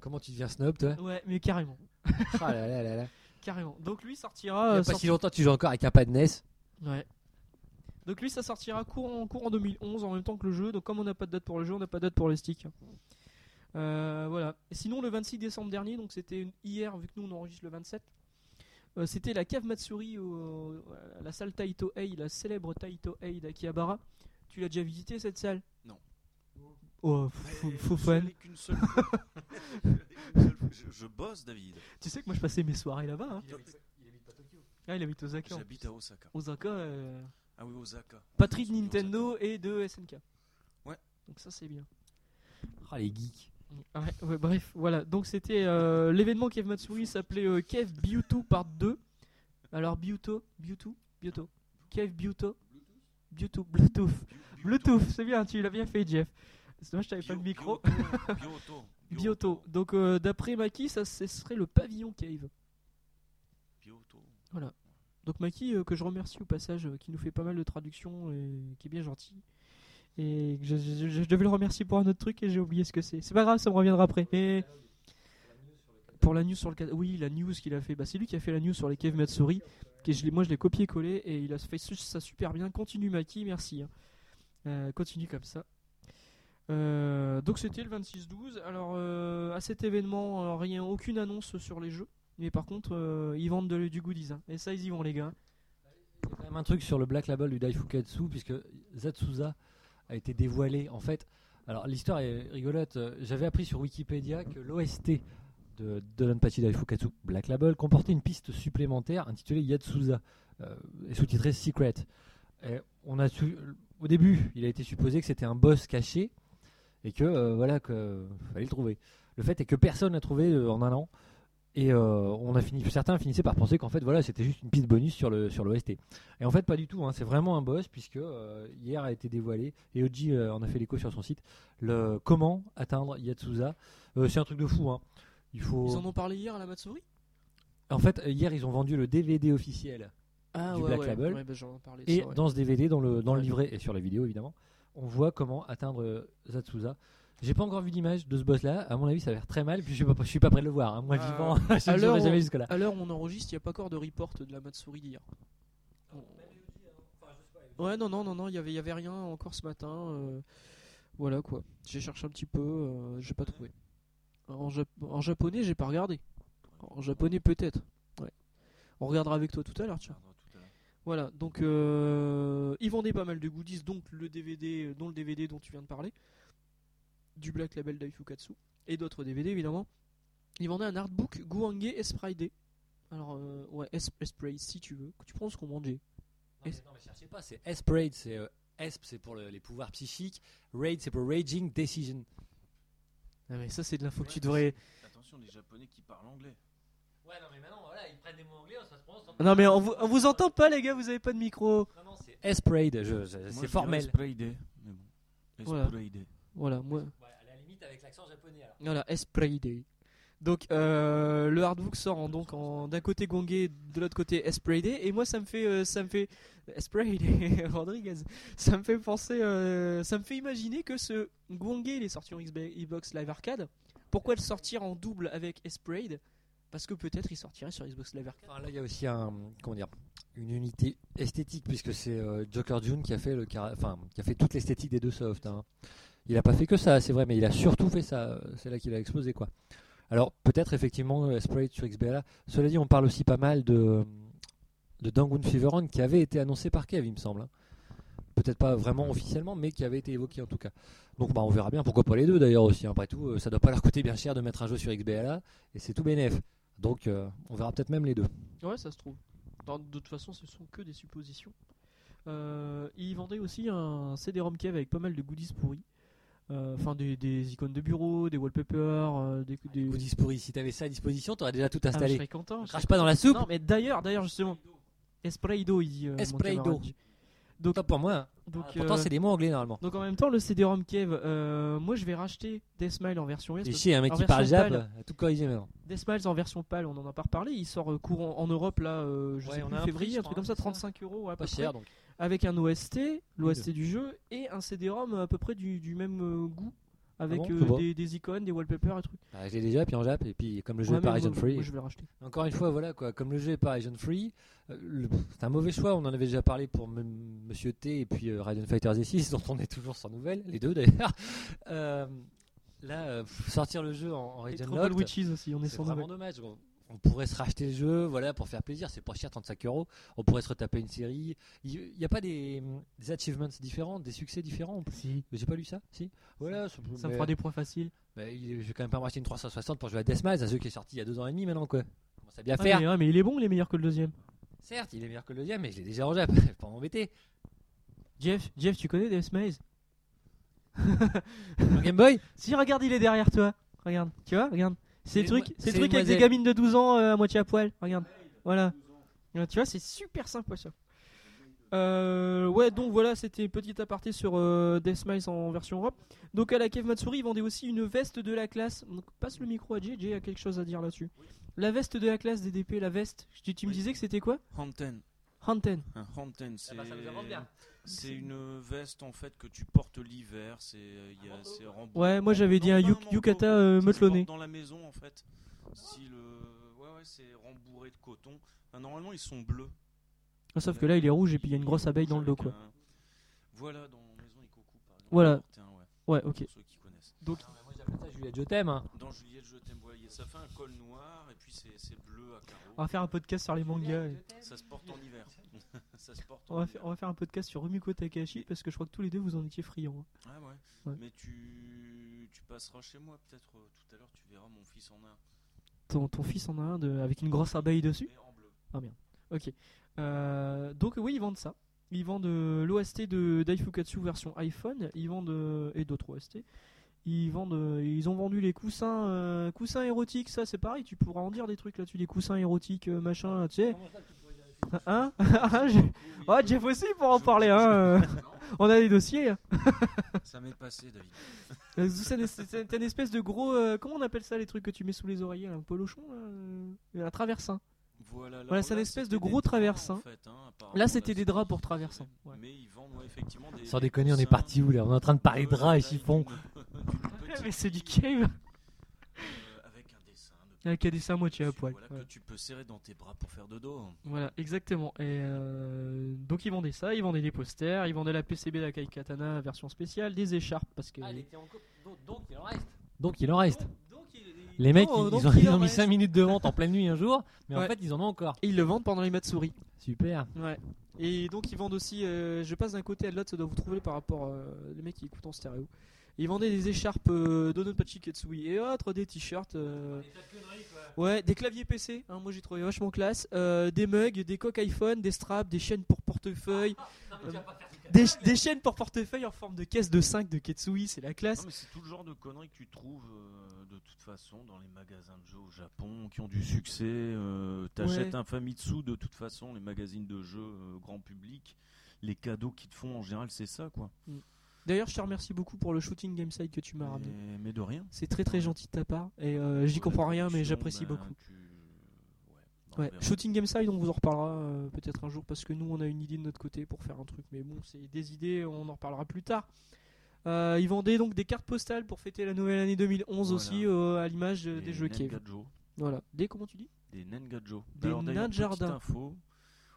Comment tu deviens snob, toi? Ouais, mais carrément, Ah là là là là. Carrément. Donc lui Il sortira. y a euh, pas sorti- si longtemps, tu joues encore avec un pad NES. Ouais. Donc lui, ça sortira courant, courant 2011 en même temps que le jeu. Donc comme on n'a pas de date pour le jeu, on n'a pas de date pour les sticks. Euh, voilà. Et sinon, le 26 décembre dernier, donc c'était hier, vu que nous on enregistre le 27, euh, c'était la cave Matsuri, au, la salle Taito Ei, la célèbre Taito Ei d'Akihabara. Tu l'as déjà visité cette salle? Non. Oh, fou, Mais fou je fan. l'ai qu'une seule fois. Je l'ai qu'une seule fois. Je, je bosse, David. Tu sais que moi je passais mes soirées là-bas. Hein. Ah, il habite Osaka. en J'habite à Osaka. Osaka, euh, Ah oui, Osaka. patrie de Nintendo et de SNK. Ouais. Donc ça c'est bien. Ah, les geeks. Ouais, ouais, bref, voilà. Donc c'était euh, l'événement Kev Matsuri s'appelait euh, Kev Beauto Part 2. Alors Beauto, Beauto, Beauto. Kev Beauto, Bluetooth. Osaka. Bluetooth, c'est bien, tu l'as bien fait, Jeff. C'est dommage, je t'avais pas de Bio- micro. Bioto. Bioto. Donc euh, d'après Maki, ça ce serait le pavillon Cave. Bioto. Donc Maki, euh, que je remercie au passage, euh, qui nous fait pas mal de traductions et qui est bien gentil. Et je, je- je- je devais le remercier pour un autre truc et j'ai oublié ce que c'est. C'est pas grave, ça me reviendra après. Mais pour la news sur le oui, la news qu'il a fait, bah, c'est lui qui a fait la news sur les caves Matsuri. Que je moi je l'ai copié-collé et il a fait ça super bien. Continue Maki, merci. hein. Euh, continue comme ça. Euh, donc c'était le 26-12. Alors euh, à cet événement, euh, rien, aucune annonce sur les jeux. Mais par contre, euh, ils vendent de- du goodies. hein. Et ça, ils y vont les gars. Il y a quand même un truc sur le Black Label du Daifukatsu, puisque Zatsuza a été dévoilé. En fait, alors l'histoire est rigolote. J'avais appris sur Wikipédia que l'OST de Donpachi Daifukatsu Black Label comportait une piste supplémentaire intitulée Yatsuza euh, et sous-titrée Secret. Et on a su- au début, il a été supposé que c'était un boss caché et que euh, voilà que fallait le trouver. Le fait est que personne n'a trouvé euh, en un an. Et euh, on a fini, certains finissaient par penser qu'en fait voilà c'était juste une piste bonus sur le sur l'OST. Et en fait pas du tout, hein, c'est vraiment un boss puisque euh, hier a été dévoilé et Oji euh, en a fait l'écho sur son site. Le comment atteindre Yatsuza, c'est un truc de fou. Hein. Il faut. Ils en ont parlé hier à la Matsuri? En fait hier ils ont vendu le DVD officiel Ah Du ouais, Black ouais. Label. Ouais, bah, et ça, dans ce DVD dans le dans le livret et sur la vidéo évidemment on voit comment atteindre euh, Zatsuza. J'ai pas encore vu d'image de ce boss là. À mon avis, ça a l'air très mal. Puis je suis pas, je suis pas prêt de le voir. hein. Moi, Euh, vivant, je ne jamais jusque là. À l'heure où on enregistre, il n'y a pas encore de report de la Matsuri d'hier. Ouais, non, non, non, non, il y avait, y avait rien encore ce matin. euh, voilà quoi. J'ai cherché un petit peu, euh, j'ai pas trouvé. En, jap- en japonais, j'ai pas regardé. En japonais, peut-être. Ouais. On regardera avec toi tout à l'heure, tiens. Voilà, donc euh, ils vendaient pas mal de goodies, donc le DVD, euh, dont le DVD dont tu viens de parler, du Black Label Daifukatsu, et d'autres DVD évidemment. Ils vendaient un artbook Guange Esprit Alors, euh, ouais, si tu veux. Tu penses qu'on mangeait Non, mais, non, mais cherchez pas, c'est S-Braid, c'est euh, ESP, c'est pour le- les pouvoirs psychiques, Raid, c'est pour Raging Decision. Ah, mais ça, c'est de l'info que tu devrais. Attention, les japonais qui parlent anglais. Ouais, non, mais maintenant, voilà, ils prennent des mots anglais, ça se prononce. Non, mais on vous, on vous entend pas, les gars, vous avez pas de micro. Non, non, c'est je- je- je c'est formel. Spray Day, mais bon. Voilà. Voilà, moi. Ouais, à la limite, avec l'accent japonais alors. Voilà, Day. Donc euh, le hardbook sort en, donc en d'un côté Gongé, de l'autre côté Day, et moi ça me fait euh, ça me fait Rodriguez, ça me fait penser, euh, ça me fait imaginer que ce Gongé il est sorti en Xb- Xbox Live Arcade. Pourquoi le sortir en double avec Esprit Parce que peut-être il sortirait sur Xbox Live Arcade. Enfin, là, il y a aussi un, comment dire, une unité esthétique, puisque c'est euh, Joker June qui a fait le, enfin, qui a fait toute l'esthétique des deux softs. hein. Il a pas fait que ça, c'est vrai, mais il a surtout fait ça. C'est là qu'il a explosé, quoi. Alors peut-être effectivement euh, Sprite sur XBLA. Cela dit, on parle aussi pas mal de de Dangun Feveron qui avait été annoncé par Kev, il me semble. hein. Peut-être pas vraiment officiellement, mais qui avait été évoqué en tout cas. Donc bah, on verra bien, pourquoi pas les deux d'ailleurs aussi. Après tout, euh, ça doit pas leur coûter bien cher de mettre un jeu sur XBLA, et c'est tout bénef. Donc euh, on verra peut-être même les deux. Ouais, ça se trouve. Non, de toute façon, ce sont que des suppositions. Euh, il vendait aussi un CD-ROM Kev avec pas mal de goodies pourris. Euh, Enfin, des, des icônes de bureau, des wallpapers, euh, des, des... Goodies pourris, si t'avais ça à disposition, t'aurais déjà tout Ah, je installé. serais content. je Crache pas dans la soupe Non, mais d'ailleurs, d'ailleurs justement, Espraido, il dit. Espraido. Donc, Pas pour moi. Donc, Ah, pourtant, euh, c'est des mots anglais normalement. donc en même temps, le CD-ROM Kev, euh, moi je vais racheter Deathmile en version US. Chier, un mec qui parle a tout corrigé maintenant. Deathmiles en version pâle, on en a pas reparlé. Il sort euh, courant en Europe là, euh, je Ouais, sais on plus, a un février, prix, je un truc crois, comme ça, c'est ça 35 euros à Pas peu cher près, donc. avec un OST, l'OST du jeu et un CD-ROM à peu près du, du même euh, goût, avec bon euh, vois. des, des icônes, des wallpapers et trucs. Bah, je l'ai déjà, puis en jap, et puis comme le jeu Ouais, est mais moi- free. moi, je vais le racheter. Encore une fois, voilà quoi, comme le jeu est pas region free, euh, le- c'est un mauvais choix. On en avait déjà parlé pour M- Monsieur T et puis euh, Raiden Fighter Z6, dont on est toujours sans nouvelles, les deux d'ailleurs. Euh, là, euh, pff, sortir le jeu en, en Et region Trouble locked, Witches aussi, on est c'est sans vraiment nouvelles. dommage. On, on pourrait se racheter le jeu, voilà, pour faire plaisir. C'est pas cher, 35 euros. On pourrait se retaper une série. Il n'y a pas des, des achievements différents, des succès différents en plus. Si, J'ai pas lu ça Si? Voilà, ça, ça me fera des points faciles. mais je vais quand même pas me racheter une 360 pour jouer à Deathmatch, un jeu qui est sorti il y a deux ans et demi maintenant quoi. Commence à bien Ah, faire. mais, ah, mais il est bon, il est meilleur que le deuxième. Certes, il est meilleur que le deuxième, mais je l'ai déjà en jap, pas m'embêter. Jeff, Jeff, tu connais Deathmiles Un Game Boy? Si, regarde, il est derrière toi. Regarde, tu vois, regarde. C'est le truc, c'est truc avec des gamines de 12 ans euh, à moitié à poil. Regarde, voilà. Ouais, Tu vois, c'est super sympa ça. Euh, ouais, donc voilà, c'était petit aparté sur euh, Death Smiles en version Europe. Donc à la Cave Matsuri, ils vendaient aussi une veste de la classe. Donc passe le micro à Jay, Jay a quelque chose à dire là-dessus. La veste de la classe DDP, la veste. Tu, tu me disais que c'était quoi? Hanten. Hanten. Un Hanten, c'est bah, ça nous avance bien. C'est une veste en fait que tu portes l'hiver. C'est c'est rembourré- Ouais, moi j'avais dit un yukata euh, motelonné. dans la maison en fait. Si le ouais ouais c'est rembourré de coton. Enfin, normalement ils sont bleus. Ah, Sauf que là il est rouge et puis il y a une grosse abeille dans le dos quoi. un- Voilà dans Maison Ikoku par exemple. Voilà. Un, ouais, Ouais, ok. Pour ceux qui connaissent. Donc Ah, mais moi j'appelle ça Juliette, je t'aime. hein. Dans Juliette je t'aime. Ça fait un col noir et puis c'est bleu à carreaux. on va faire un podcast sur les mangas. Ça se porte en hiver. ça se porte On va, hiver. faire, on va faire un podcast sur Rumiko Takahashi parce que je crois que tous les deux vous en étiez friands. hein. Ah ouais. Ouais. Mais tu, tu passeras chez moi peut-être euh, tout à l'heure, tu verras mon fils en a un. Ton, ton fils en a un de, avec une grosse abeille dessus en bleu. Ok. Euh, donc oui, ils vendent ça. Ils vendent euh, l'OST de Daifukatsu version iPhone. Ils vendent euh, et d'autres OST. Ils vendent. euh, ils ont vendu les coussins, euh, coussins érotiques. Ça, c'est pareil. Tu pourras en dire des trucs là-dessus. Les coussins érotiques, euh, machin. Tu sais. Hein Ah, j'ai- Oh, Jeff aussi pour en parler. Hein. On a des dossiers. Ça m'est passé, David. C'est une, espèce de gros. euh, comment on appelle ça les trucs que tu mets sous les oreillers là, Un polochon là euh, Un traversin. Voilà, c'est une espèce de gros en fait, hein, apparemment, Là, c'était des draps pour ouais. Mais ils vendent ouais, effectivement des. Sans déconner, on est parti où là On est en train de parler de draps et taille Mais c'est du cave. euh, avec un dessin. de- Avec un dessin à moitié à poil. Voilà, Ouais. que tu peux serrer dans tes bras pour faire dodo. Voilà, exactement. Et euh, donc ils vendaient ça, ils vendaient des posters, ils vendaient la PCB d'Akai Katana version spéciale, des écharpes parce que. Ah, donc, donc il en reste. Donc il en reste. Donc, il- il- Les mecs, ils, ont, il ils en ont mis reste. 5 minutes de vente en pleine nuit un jour, mais en fait ils en ont encore. Et ils le vendent pendant les Matsuri. Super. Ouais. Et donc ils vendent aussi, euh, je passe d'un côté à l'autre, ça doit vous trouver par rapport euh, les mecs qui écoutent en stéréo. Ils vendaient des écharpes euh, Dononpachi Ketsui et autres, des t-shirts. euh, Ouais, des claviers PC, hein, moi j'ai trouvé vachement classe. euh, des mugs, des coques iPhone, des straps, des chaînes pour portefeuille. des, des chaînes pour portefeuille en forme de caisse de 5 de Ketsui, c'est la classe. Non, mais c'est tout le genre de conneries que tu trouves euh, de toute façon dans les magasins de jeux au Japon qui ont du succès. euh, T'achètes Ouais. un Famitsu de toute façon, les magazines de jeux euh, grand public. Les cadeaux qu'ils te font en général, c'est ça quoi. D'ailleurs, je te remercie beaucoup pour le shooting game site que tu m'as ramené. Mais, de rien. C'est très très gentil de ta part et euh, j'y comprends rien mais j'apprécie ben, beaucoup. tu- Ouais, Ouais, shooting game side, on vous en reparlera euh, peut-être un jour parce que nous on a une idée de notre côté pour faire un truc, mais bon, c'est des idées, on en reparlera plus tard. Euh, ils vendaient donc des cartes postales pour fêter la nouvelle année 2011 Voilà. aussi euh, à l'image Des des jeux Cave. Voilà. Des comment tu dis? Des Nengajo. Des Alors,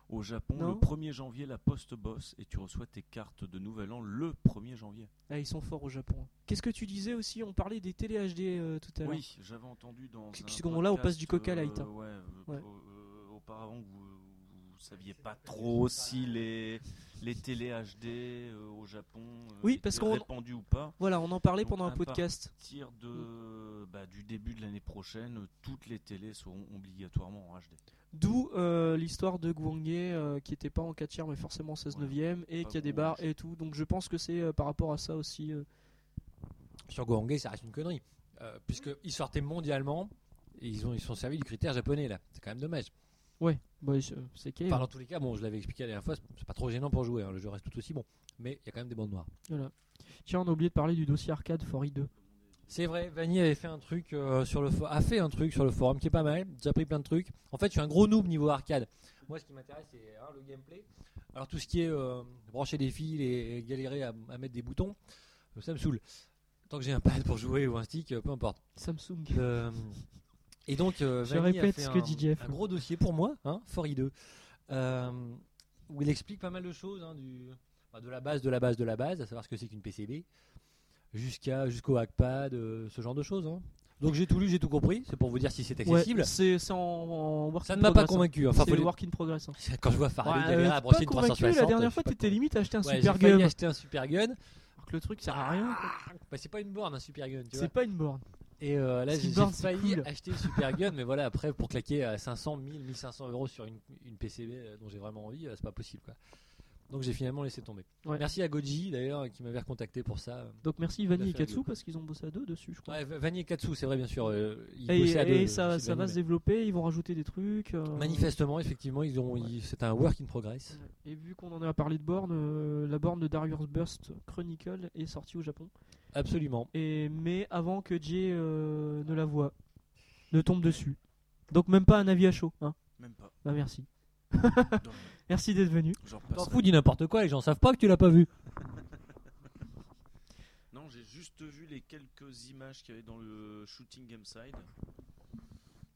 Au Japon, Non. le 1er janvier, la poste bosse et tu reçois tes cartes de nouvel an le 1er janvier. Ah, ils sont forts au Japon. Qu'est-ce que tu disais aussi? On parlait des télé HD euh, tout à l'heure. Oui, j'avais entendu dans. Ce moment-là, on passe du Coca Light, hein. euh, ouais, euh, euh, auparavant, vous, vous saviez pas trop si les, les télé HD euh, au Japon euh, Oui, parce qu'on- répandues ou pas. Voilà, on en parlait Donc, pendant un à podcast. partir de, bah, du début de l'année prochaine, toutes les télés seront obligatoirement en HD. D'où euh, l'histoire de Gwange euh, qui était pas en 4 tiers mais forcément 16 Voilà. neuvième et Pas qui a des barres et tout. Donc je pense que c'est euh, par rapport à ça aussi. euh, Sur Gohangé, ça reste une connerie. Euh, Puisqu'ils sortaient mondialement, et ils, ont, ils sont servis du critère japonais là. C'est quand même dommage. Ouais, bah, c'est- c'est Cave. Enfin, dans tous les cas, bon, je l'avais expliqué la dernière fois, c'est pas trop gênant pour jouer. hein, Le jeu reste tout aussi bon. Mais il y a quand même des bandes noires. Voilà. Tiens, on a oublié de parler du dossier arcade for 2. C'est vrai, Vanny avait fait un truc euh, sur le a fait un truc sur le forum qui est pas mal. J'ai appris plein de trucs. En fait, je suis un gros noob niveau arcade. Moi, ce qui m'intéresse, c'est hein, le gameplay. Alors tout ce qui est euh, brancher des fils et, galérer à, à mettre des boutons, euh, ça me saoule. Tant que j'ai un pad pour jouer ou un stick, euh, peu importe. Samsung. Euh, et donc, euh, Je a répète fait ce que un, dit Jeff. un gros dossier pour moi, hein, Fori 2, euh, où il explique pas mal de choses, hein, du, enfin, de la base, de la base, de la base, à savoir ce que c'est qu'une PCB, jusqu'à jusqu'au hackpad, euh, ce genre de choses. hein. Donc j'ai tout lu, j'ai tout compris. C'est pour vous dire si c'est accessible. Ouais, c'est c'est en, en work Ça ne m'a pas hein. convaincu. Enfin, c'est faut les- work in progress. hein. Quand je vois Faraday Ouais, pas brancher une convaincu, 360, la dernière fois, t'étais limite à acheter un Ouais, super gun. acheter un super gun. Alors que le truc sert à rien. quoi. Bah, c'est pas une borne, un super gun. C'est pas une borne. Et euh, là, j'ai failli cool. acheter le super gun, mais voilà, après, pour claquer à 500, 1000, 1500 euros sur une, une PCB euh, dont j'ai vraiment envie, euh, c'est pas possible. Quoi. Donc j'ai finalement laissé tomber. Ouais. Merci à Goji d'ailleurs qui m'avait recontacté pour ça. Donc merci Vanny et Katsu parce qu'ils ont bossé à deux dessus, je crois. Ouais, Vanny et Katsu, c'est vrai, bien sûr. euh, ils et deux, ça, va se développer, ils vont rajouter des trucs. euh, Manifestement, effectivement, ils ont, ils- c'est un work in progress. Et vu qu'on en a parlé de borne, euh, la borne de Darius Burst Chronicle est sortie au Japon. Absolument. Et, mais avant que Jay euh, ne la voie, ne tombe dessus. Donc même pas un avis à chaud. Hein. Même pas. Bah merci. Merci d'être venu. T'en fous, dis n'importe quoi, les gens savent pas que tu l'as pas vu. Non, j'ai juste vu les quelques images qu'il y avait dans le Shooting Game Side.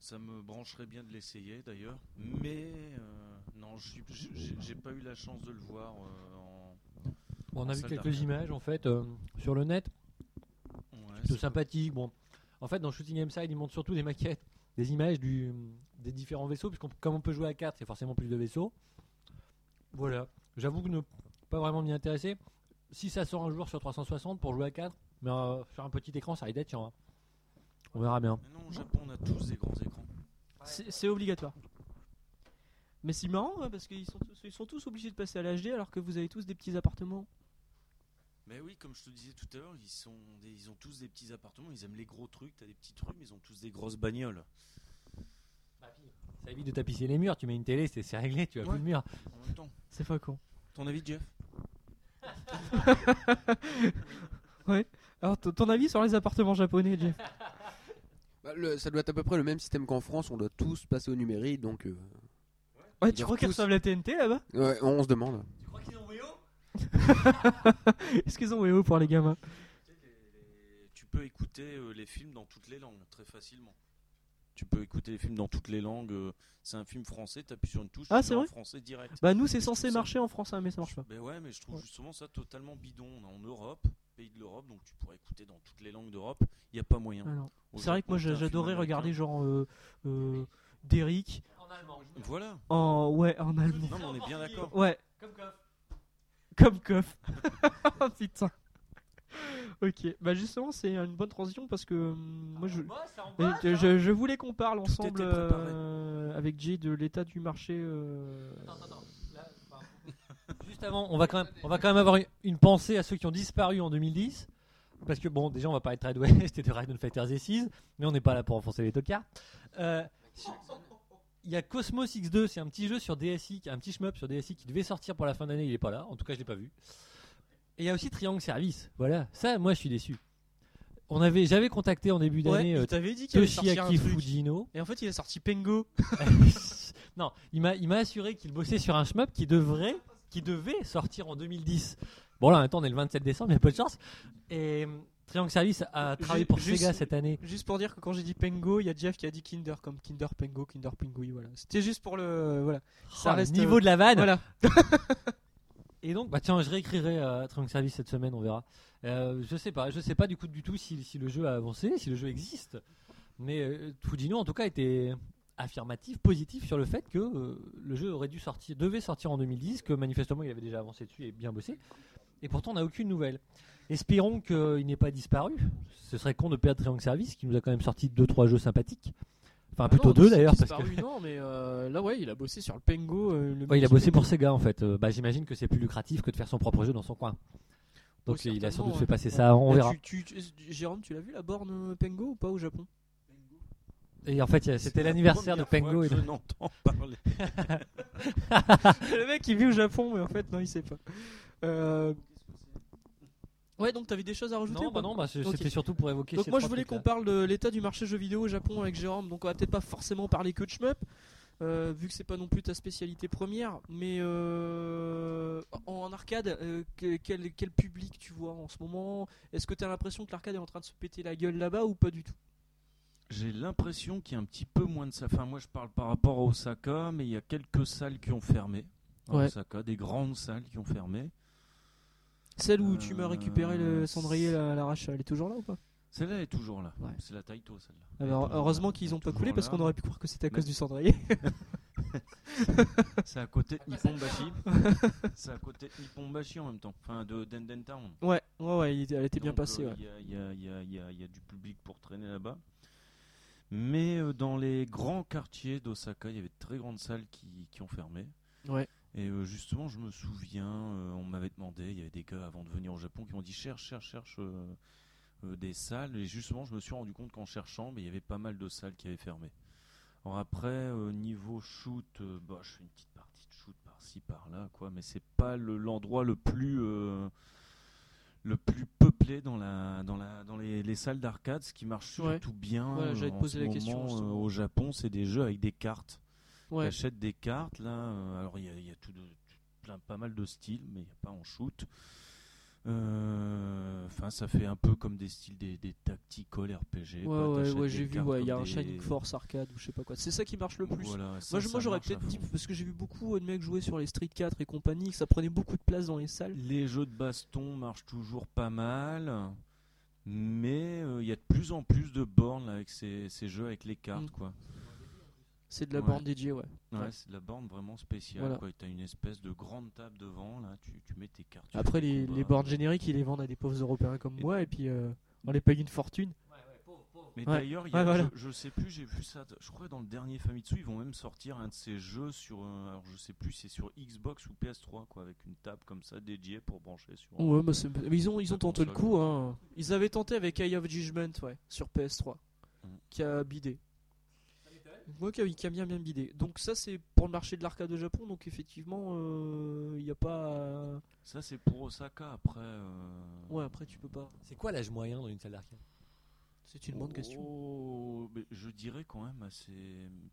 Ça me brancherait bien de l'essayer d'ailleurs. Mais euh, non, j'ai pas eu la chance de le voir euh, en. Bon, on a vu quelques images en fait euh, sur le net, Ouais, plutôt c'est- sympathique. Bon, en fait, dans Shooting Game Side, ils montrent surtout des maquettes, des images du, des différents vaisseaux, puisqu'on comme on peut jouer à 4, c'est forcément plus de vaisseaux. Voilà. J'avoue que ne pas vraiment m'y intéresser. Si ça sort un jour sur 360 pour jouer à 4, mais euh, sur un petit écran, ça risque d'être chiant. hein. On verra bien. Mais non, au Japon, on a tous des grands écrans. C'est c'est obligatoire. Mais c'est marrant parce qu'ils sont, tous- ils sont tous obligés de passer à l'HD alors que vous avez tous des petits appartements. Mais oui, comme je te disais tout à l'heure, ils, sont des- ils ont tous des petits appartements, ils aiment les gros trucs, t'as des petits trucs, mais ils ont tous des grosses bagnoles. Ça évite de tapisser les murs. Tu mets une télé, c'est c'est réglé, tu as Ouais. plus de mur. En même temps. C'est pas con. Ton avis, Jeff? Alors, t- ton avis sur les appartements japonais, Jeff? Bah, le- ça doit être à peu près le même système qu'en France, on doit tous passer au numérique, donc euh, Ouais, tu crois qu'ils tous- reçoivent la TNT là-bas? Ouais, on se demande. Tu crois qu'ils ont Weo Est-ce qu'ils ont WoW pour les gamins? Tu peux écouter euh, les films dans toutes les langues, très facilement. Tu peux écouter les films dans toutes les langues. euh, c'est un film français, t'appuies sur une touche, Ah, tu c'est en vrai français direct. Bah, nous, c'est censé ça- marcher en France, hein, mais ça marche pas. Ben ouais, mais je trouve Ouais. justement ça totalement bidon. On est en Europe, pays de l'Europe, donc tu pourrais écouter dans toutes les langues d'Europe. Il n'y a pas moyen. Ah, C'est vrai que moi, j'adorais regarder genre euh, euh, Derrick En allemand. Voilà. en. Ouais, en allemand. Non, mais on est bien d'accord. Ouais, Comme Coff. comme Koff. Oh, Putain. Ok, bah justement, c'est une bonne transition parce que hum, moi je. hein. je, voulais qu'on parle ensemble euh, avec Jay de l'état du marché. euh, Attends, attends. Là, Juste avant, on va, quand même, on va quand même avoir une, pensée à ceux qui ont disparu en 2010. Parce que, bon, déjà, on va parler de Trade West et de Rhino Fighters et mais on n'est pas là pour enfoncer les tocards. Euh, Il y a Cosmos X2, c'est un petit jeu sur DSI, un petit shmup sur DSI qui devait sortir pour la fin d'année, il est pas là. En tout cas, je l'ai pas vu. Et il y a aussi Triangle Service. Voilà, ça, moi, je suis déçu. On avait, j'avais contacté en début d'année Ouais, euh, dit qu'il Toshiaki. Fujino. Et en fait, il a sorti Pengo. non, il m'a, il m'a assuré qu'il bossait sur un shmup qui devrait, qui devait sortir en 2010. Bon là, maintenant on est le 27 décembre, il y a peu de chance. Et euh, Triangle Service a travaillé pour juste- Sega cette année. Juste pour dire que quand j'ai dit Pengo, il y a Jeff qui a dit Kinder comme Kinder Pengo, Kinder Pingui. Voilà. C'était juste pour le. Voilà. Oh, reste, niveau euh, de la vanne. Voilà. Et donc, bah tiens, je réécrirai euh, Triangle Service cette semaine, on verra. Euh, je sais pas, je sais pas du coup du tout si, le jeu a avancé, si le jeu existe. Mais euh, Fujino en tout cas était affirmatif, positif sur le fait que euh, le jeu aurait dû sortir, devait sortir en 2010, que manifestement il avait déjà avancé dessus et bien bossé. Et pourtant on n'a aucune nouvelle. Espérons qu'il n'ait pas disparu. Ce serait con de perdre Triangle Service qui nous a quand même sorti 2-3 jeux sympathiques. Enfin plutôt deux d'ailleurs parce que disparu, non, mais euh, là, ouais, il a bossé sur le Pengo. euh, le Ouais, il a bossé pour Sega en fait. Euh, bah, J'imagine que c'est plus lucratif que de faire son propre jeu dans son coin. Donc il a sans doute fait passer ça, on Euh, verra. tu- tu- tu- Jérôme, tu l'as vu la borne Pengo ou pas au Japon? Et en fait, c'était la l'anniversaire de Pengo. Et de- Je n'entends parler. Le mec il vit au Japon, mais en fait, non, il sait pas. Euh, Ouais, donc t'avais des choses à rajouter Non, ou bah pas non, bah, c'était surtout pour évoquer. Donc ces moi je voulais qu'on parle de l'état du marché jeux vidéo au Japon avec Jérôme. Donc on va peut-être pas forcément parler que de shmup, euh, vu que c'est pas non plus ta spécialité première. Mais euh, en arcade, euh, que- quel, quel public tu vois en ce moment? Est-ce que tu as l'impression que l'arcade est en train de se péter la gueule là-bas ou pas du tout? J'ai l'impression qu'il y a un petit peu moins de ça. Enfin, moi, je parle par rapport à Osaka, mais il y a quelques salles qui ont fermé. À Ouais. Osaka, des grandes salles qui ont fermé. Celle où tu m'as récupéré le cendrier à l'arrache, elle est toujours là ou pas Celle-là est toujours là. Ouais. C'est la Taito, celle-là. Alors, Elle est Heureusement qu'ils ont pas coulé parce qu'on aurait pu croire que c'était à Mais- cause du cendrier. C'est à côté de Nipponbashi. C'est à côté de Nipponbashi en même temps. Enfin, de Denden Town. ouais, ouais, elle était bien Donc, passée. euh, ouais. Il y, a, y a- y a- y a du public pour traîner là-bas. Mais euh, dans les grands quartiers d'Osaka, il y avait de très grandes salles qui, qui ont fermé. Ouais. Et euh, justement, je me souviens, euh, on m'avait demandé, il y avait des gars avant de venir au Japon qui m'ont dit cherche, cherche, cherche euh, des salles. Et justement, je me suis rendu compte qu'en cherchant, mais il y avait pas mal de salles qui avaient fermé. Alors après, niveau shoot, bah, je fais une petite partie de shoot par-ci, par-là, quoi. Mais c'est pas le- l'endroit le plus le plus peuplé dans la dans la dans les, les salles d'arcade. Ce qui marche Ouais. surtout bien Voilà, j'allais te en poser ce la question, moment, euh, justement. au Japon, c'est des jeux avec des cartes. Ouais. T'achètes des cartes là. euh, alors il y a, il y a tout de- tout- plein, pas mal de styles, mais il n'y a pas en shoot. Euh, Enfin, ça fait un peu comme des styles des, des tactical RPG. Ouais, quoi. ouais, ouais, j'ai vu, ouais, il y a un des- Shining Force arcade ou je sais pas quoi. C'est ça qui marche le plus. Voilà, ça, moi, j'aurais peut-être dit, parce que j'ai vu beaucoup de mecs jouer sur les Street 4 et compagnie, que ça prenait beaucoup de place dans les salles. Les jeux de baston marchent toujours pas mal, mais euh, il y a de plus en plus de bornes là, avec ces, ces jeux avec les cartes. Mm. quoi. C'est de la Ouais. borne dédiée, ouais. Ouais, Ouais. c'est de la borne vraiment spéciale. Voilà. quoi. Tu as une espèce de grande table devant, là, tu, tu mets tes cartes. Après, les, les bornes génériques, ils les vendent à des pauvres Européens comme Et- moi, et puis euh, on les paye une fortune. Mais d'ailleurs, y a- Ouais, voilà. je, je sais plus, j'ai vu ça. Je crois que dans le dernier Famitsu, ils vont même sortir un de ces jeux sur. euh, alors je sais plus, si c'est sur Xbox ou PS3, quoi, avec une table comme ça dédiée pour brancher sur. Ouais, bah, c'est- mais ils ont, ils ont tenté le coup. Hein. Ils avaient tenté avec Eye of Judgment ouais, sur PS3, Mm. qui a bidé. Ouais, qui a, qui a bien bien bidé. Donc ça c'est pour le marché de l'arcade au Japon. Donc effectivement, euh, il n'y a pas. Ça, c'est pour Osaka. Après. euh, Ouais, après tu peux pas. C'est quoi l'âge moyen dans une salle d'arcade? C'est une bonne question. Oh, mais je dirais quand même assez.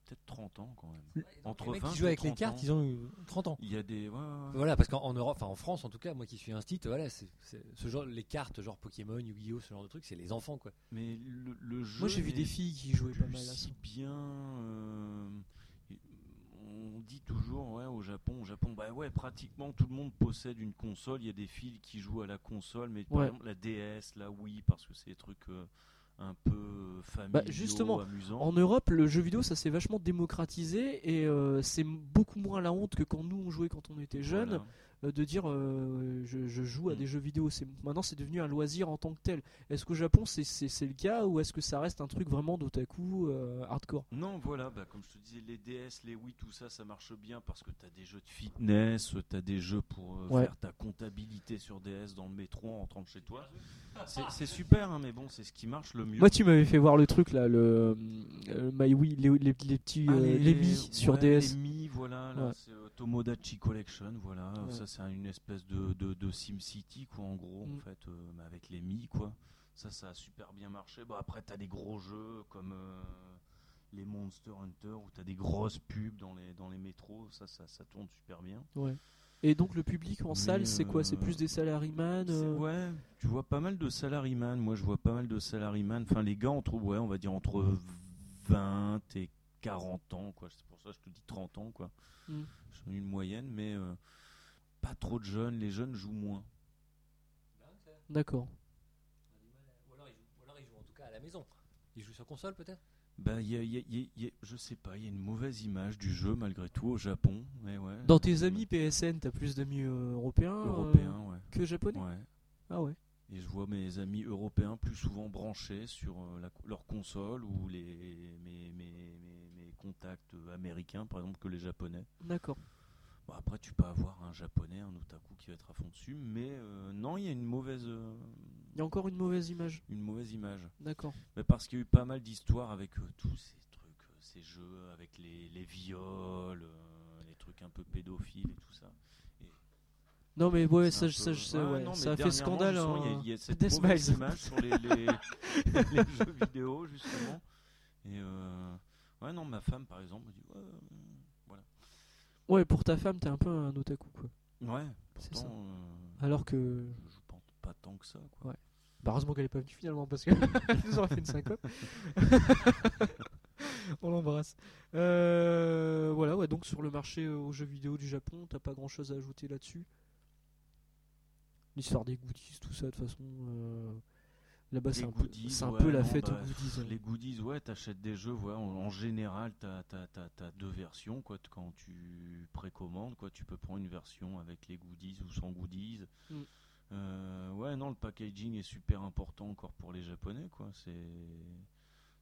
Peut-être 30 ans quand même. Entre Les mecs 20 qui jouent avec les 30 cartes, ans. ils ont eu 30 ans. Il y a des. ouais, ouais, ouais. Voilà, parce qu'en en Europe, enfin en France en tout cas, moi qui suis un site, voilà, c'est c'est- ce genre, les cartes genre Pokémon, Yu-Gi-Oh, ce genre de trucs, c'est les enfants quoi. Mais le, le jeu. Moi j'ai vu des filles qui jouaient pas mal à ça. si bien. euh, on dit toujours, ouais, au Japon, au Japon, bah ouais, pratiquement tout le monde possède une console. Il y a des filles qui jouent à la console, mais par exemple la DS, la Wii, parce que c'est des trucs euh, un peu familiaux, Bah, justement, amusants. En Europe, le jeu vidéo ça s'est vachement démocratisé et euh, c'est beaucoup moins la honte que quand nous on jouait quand on était jeunes. Voilà. Euh, de dire euh, je, je joue à Mm. des jeux vidéo. C'est maintenant c'est devenu un loisir en tant que tel. Est-ce qu'au Japon c'est c'est- c'est le cas ou est-ce que ça reste un truc vraiment d'otaku euh, hardcore? Non, voilà, bah, comme je te disais, les DS, les Wii, tout ça, ça marche bien parce que tu as des jeux de fitness, tu as des jeux pour euh, Ouais. faire ta comptabilité sur DS dans le métro en rentrant de chez toi. C'est super, hein, mais bon, c'est ce qui marche le mieux. Moi tu m'avais fait voir le truc là, le, My Wii, les, les- les petits Ah, les, Mi sur ouais, DS. Les Mi, voilà, là, Ouais. c'est Tomodachi Collection, voilà. Ça, c'est une espèce de, de, de SimCity, quoi, en gros, en Mm. fait, euh, mais avec les Mi, quoi. Ça, ça a super bien marché. Bon, après, t'as des gros jeux comme euh, les Monster Hunter où t'as des grosses pubs dans les, dans les métros. Ça, ça, ça tourne super bien. Ouais. Et donc le public en Mais, salle c'est quoi? C'est euh, plus des salaryman euh, Ouais, tu vois pas mal de salaryman. Moi, je vois pas mal de salaryman. Enfin, les gars, entre, ouais, on va dire entre 20 et 40 ans, quoi. C'est pour ça que je te dis 30 ans, quoi. Mm. C'est une moyenne, mais euh, pas trop de jeunes. Les jeunes jouent moins. D'accord. Ou alors, ils jouent, ou alors ils jouent en tout cas à la maison. Ils jouent sur console peut-être? Bah, y a, y a- y a- y a- je sais pas, il y a une mauvaise image du jeu malgré tout au Japon. Mais ouais, Dans tes amis PSN, t'as plus d'amis euh, européens euh, européens, ouais. que japonais? Ouais. Ah ouais. Et je vois mes amis européens plus souvent branchés sur euh, la- leur console ou les, mes, mes- mes- mes contacts américains, par exemple, que les japonais. D'accord. Bon, après, tu peux avoir un japonais, un otaku qui va être à fond dessus, mais euh, non, il y a une mauvaise, euh, Il y a encore une mauvaise image. une mauvaise image. D'accord. Mais parce qu'il y a eu pas mal d'histoires avec euh, tous ces trucs, euh, ces jeux, avec les, les viols, euh, les trucs un peu pédophiles et tout ça. Non mais ouais, ça, ça, peu- je sais, Ouais, ouais, non, mais ça a fait scandale. Il y hein. il y, a cette Death mauvaise Smiles. image sur les, les, les jeux vidéo, justement. Et euh, ouais, non, ma femme, par exemple, me dit ouais. Ouais, pour ta femme, t'es un peu un otaku quoi. Ouais, C'est ça. euh, Alors que. je joue pas, pas tant que ça. Quoi. Bah, heureusement qu'elle est pas venue finalement parce que elle nous aurait fait une syncope. On l'embrasse. Euh, voilà, ouais, donc sur le marché euh, aux jeux vidéo du Japon, t'as pas grand chose à ajouter là-dessus? L'histoire des goodies, tout ça, de toute façon. euh, Là-bas, c'est Les un, peu, goodies, c'est un ouais, peu la non, fête bah, aux goodies. Les goodies, ouais, t'achètes des jeux, ouais, en, en général, t'as as, deux versions, quoi. t- Quand tu précommandes, quoi, tu peux prendre une version avec les goodies ou sans goodies. Mm. Euh, ouais, non, le packaging est super important encore pour les Japonais, quoi. C'est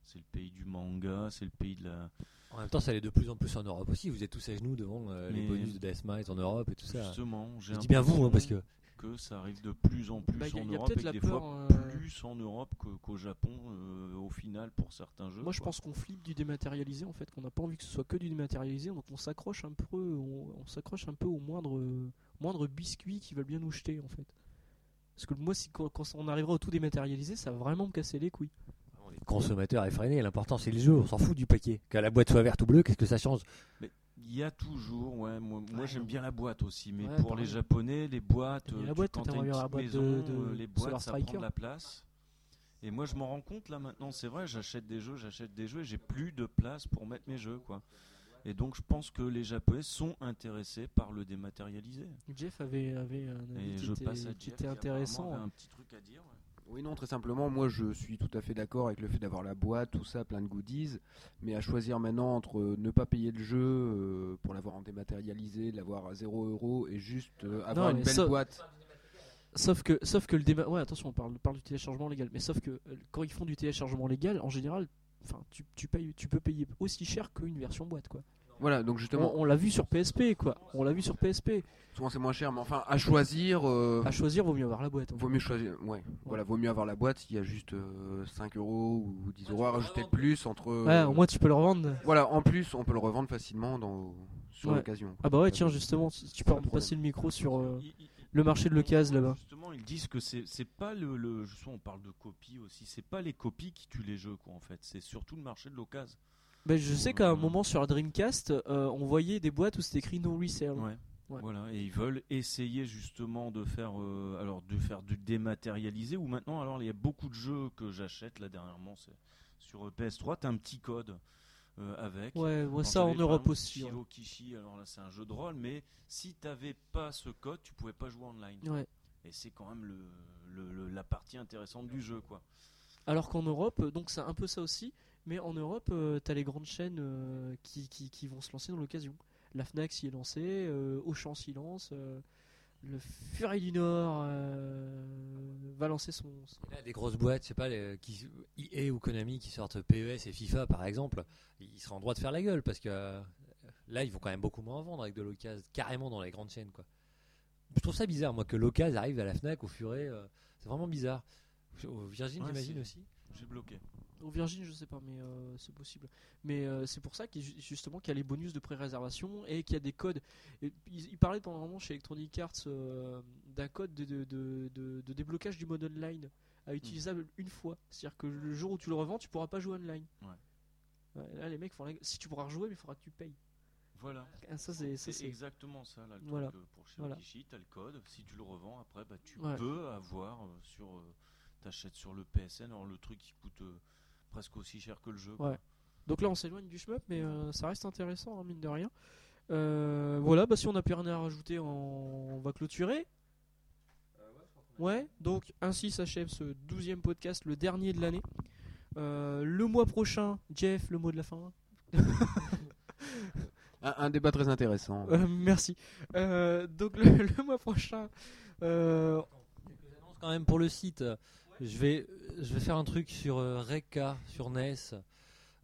c'est le pays du manga, c'est le pays de la. En même temps, ça allait de plus en plus en Europe aussi. Vous êtes tous à genoux devant euh, les bonus de Deathmatch en Europe et tout ça. Justement, j'ai Je dis bien vous, hein, parce que que ça arrive de plus en plus Bah, en y a Europe peut-être et des peur, fois euh, plus en Europe qu'au Japon euh, au final pour certains jeux. Moi, je pense qu'on flippe du dématérialisé en fait, qu'on n'a pas envie que ce soit que du dématérialisé, donc on s'accroche un peu, on, on s'accroche un peu au moindre, moindre biscuit qui veulent bien nous jeter en fait. Parce que moi, si, quand, quand on arrivera au tout dématérialisé, ça va vraiment me casser les couilles. consommateur effréné. L'important, c'est le jeu. On s'en fout du paquet. Que la boîte soit verte ou bleue, qu'est-ce que ça change? Il y a toujours, ouais. Moi, moi, j'aime bien la boîte aussi, mais Ouais, pour les Japonais, les boîtes, euh, la tu- boîte, quand toi, t'as une petite maison, de- de euh, les boîtes, ça prend de la place. Et moi, je m'en rends compte là maintenant. C'est vrai, j'achète des jeux, j'achète des jeux, et j'ai plus de place pour mettre mes jeux, quoi. Et donc, je pense que les Japonais sont intéressés par le dématérialisé. Jeff avait, avait un avis qui était, qui intéressant. un petit truc à dire. ouais. Oui, non, très simplement, moi je suis tout à fait d'accord avec le fait d'avoir la boîte, tout ça, plein de goodies, mais à choisir maintenant entre ne pas payer le jeu euh, pour l'avoir en dématérialisé, l'avoir à 0 euros et juste euh, avoir une belle ça- boîte. Sauf que, sauf que le débat. Ouais, attention, on parle, on parle du téléchargement légal. Mais sauf que euh, quand ils font du téléchargement légal, en général, enfin, tu, tu, payes, tu peux payer aussi cher qu'une version boîte, quoi. Voilà, donc On, justement, on l'a vu sur PSP, quoi. On l'a vu sur PSP. souvent c'est moins cher, mais enfin, à choisir, euh, À choisir, vaut mieux avoir la boîte. en vaut mieux choisir, ouais, voilà, vaut mieux avoir la boîte s'il y a juste euh, 5 euros ou 10 euros à rajouter de plus entre. Ouais, au moins tu peux le revendre. Voilà, en plus, on peut le revendre facilement dans, sur Ouais. l'occasion. Ah bah ouais, tiens, justement, tu tu peux passer le micro sur euh, le marché de l'occasion là-bas. Justement, ils disent que c'est c'est pas le, le justement on parle de copies aussi, c'est pas les copies qui tuent les jeux quoi en fait, c'est surtout le marché de l'occasion. Bah, je sais qu'à un moment sur la Dreamcast, euh, on voyait des boîtes où c'était écrit no resale. Ouais. Ouais. Voilà, et ils veulent essayer justement de faire euh, alors de faire du dématérialisé ou maintenant alors il y a beaucoup de jeux que j'achète là dernièrement c'est sur euh, PS3, tu as un petit code euh, avec. Ouais, ça en Europe aussi. Shiro Kishi, alors là c'est un jeu de rôle mais si t'avais pas ce code, tu pouvais pas jouer online. Ouais. Et c'est quand même le, le- le- la partie intéressante du jeu quoi. Alors qu'en Europe, euh, donc c'est un peu ça aussi, mais en Europe, euh, t'as les grandes chaînes euh, qui, qui, vont se lancer dans l'occasion. La Fnac s'y est lancée, euh, Auchan s'y lance, le Furet du Nord va lancer son. son- des grosses boîtes, sais pas, les, qui, EA ou Konami qui sortent PES et FIFA par exemple, ils seraient en droit de faire la gueule parce que là ils vont quand même beaucoup moins en vendre avec de l'occasion, carrément dans les grandes chaînes quoi. Je trouve ça bizarre moi que l'occasion arrive à la Fnac, au Furet, c'est vraiment bizarre. Au Virgin Ouais, j'imagine aussi. J'ai bloqué. Au Virgin, je sais pas, mais euh, c'est possible. Mais euh, c'est pour ça qu'il y a ju- justement qu'il y a les bonus de pré-réservation et qu'il y a des codes. Et il, il parlait pendant un moment chez Electronic Arts euh, d'un code de, de, de- de- de déblocage du mode online à utilisable une fois. C'est-à-dire que le jour où tu le revends, tu pourras pas jouer online. Ouais. Ouais, là, les mecs font la- Si tu pourras rejouer, mais il faudra que tu payes. Voilà. Ah, Ça, c'est. exactement ça là. Le Voilà. truc, euh, pour chez Voilà. Kishi, t'as le code. Si tu le revends après, bah, tu Ouais. peux avoir euh, sur. T'achètes sur le PSN. Alors le truc qui coûte euh, presque aussi cher que le jeu. quoi. Ouais. Donc là, on s'éloigne du shmup, mais euh, ça reste intéressant, hein, mine de rien. Euh, voilà, bah si on n'a plus rien à rajouter, on, on va clôturer. Ouais, donc ainsi s'achève ce douzième podcast, le dernier de l'année. Euh, le mois prochain, Jeff, le mot de la fin. Un, un débat très intéressant. Euh, merci. Euh, donc le, le mois prochain, euh, Quelques annonces quand même pour le site. Je vais, je vais faire un truc sur euh, Reka, sur NES.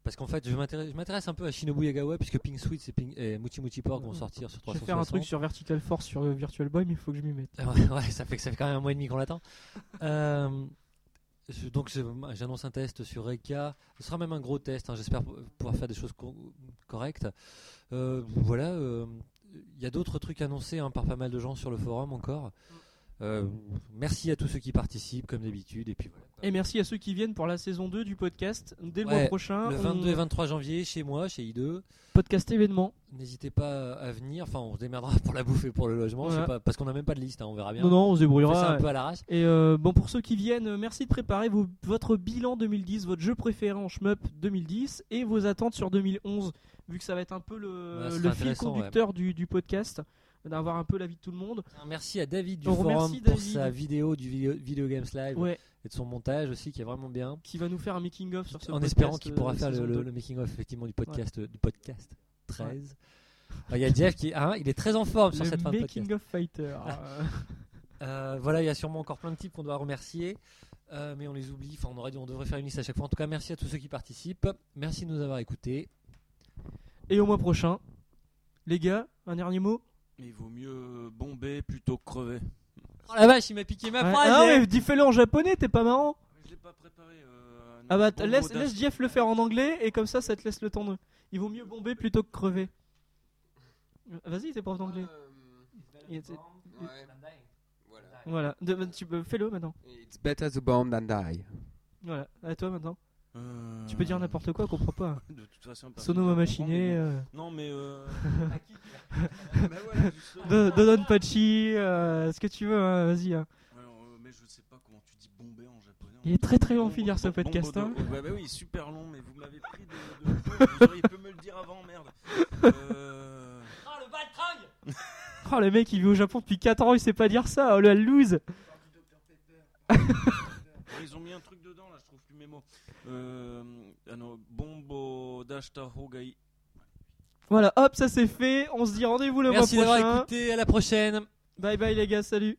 Parce qu'en fait, je m'intéresse je un peu à Shinobu Yagawa, puisque Pink et, Pink- et Muchi Muchi Pork vont sortir sur je 360. vais faire un truc sur Vertical Force sur euh, Virtual Boy, mais il faut que je m'y mette. Ouais, ouais, ça fait que ça fait quand même un mois et demi qu'on l'attend. Euh, je- donc je- j'annonce un test sur Reka. Ce sera même un gros test. hein, J'espère pou- pouvoir faire des choses co- correctes. Euh, voilà. euh, Il y a d'autres trucs annoncés hein, par pas mal de gens sur le forum encore. Euh, merci à tous ceux qui participent comme d'habitude. Et puis voilà. quoi. Et merci à ceux qui viennent pour la saison 2 du podcast. Dès le Ouais, mois prochain, Le on- 22 et 23 janvier chez moi, chez I2. podcast événement. N'hésitez pas à venir. Enfin, on se démerdera pour la bouffe et pour le logement. je sais Voilà. pas, parce qu'on n'a même pas de liste. hein, on verra bien. Non, non, on se on fait ça débrouillera. un peu à l'arrache. Et euh, bon, pour ceux qui viennent, euh, merci de préparer vos- votre bilan 2010, votre jeu préféré en shmup 2010 et vos attentes sur 2011, vu que ça va être un peu le, fil conducteur du, du podcast, d'avoir un peu l'avis de tout le monde. Merci à David du On forum pour sa vidéo du vidéo, Video Games Live Ouais, et de son montage aussi qui est vraiment bien. qui va nous faire un making of sur ce en podcast, espérant qu'il euh, pourra faire saison le, making of effectivement du podcast du podcast 13. Ah, Il y a Jeff qui hein, il est très en forme sur cette fin de making podcast. of fighter. euh, Euh, voilà, il y a sûrement encore plein de types qu'on doit remercier. euh, mais on les oublie, enfin on, aurait on devrait faire une liste à chaque fois. En tout cas, merci à tous ceux qui participent. Merci de nous avoir écoutés. et au mois prochain, les gars, un dernier mot? Mais il vaut mieux bomber plutôt que crever. Oh la vache, il m'a piqué ma Ouais. phrase. Ah eh. ouais, dis fais-le en japonais, t'es pas marrant. Mais je l'ai pas préparé. euh, Ah bah laisse, laisse Jeff le faire en anglais et comme ça ça te laisse le temps de. Il vaut mieux bomber plutôt que crever. Euh, Vas-y, t'es prof d'anglais. Il était- Voilà, De- tu peux fais-le maintenant. It's better to bomb than die. Voilà, à toi maintenant. Euh, Tu peux dire n'importe quoi, on comprend pas. De toute façon, Sonoma va machiné, euh. Non, mais. Euh... bah voilà, justement. Do- Dodon Pachi, euh, ce que tu veux, hein, vas-y. hein. Alors, euh, mais je sais pas comment tu dis bombé en japonais. Il est très très long finir ce podcast. hein. Ouais, bah oui, super long, mais vous m'avez pris de. de court, vous auriez pu me le dire avant, merde. Euh... Oh, le mec, il vit au Japon depuis 4 ans, il sait pas dire ça. Oh, le lose. Ils ont mis un truc dedans, là, je trouve plus mes mots. Voilà, hop, ça c'est fait. On se dit rendez-vous le Merci mois prochain. Merci d'avoir écouté. À la prochaine. Bye bye les gars, salut.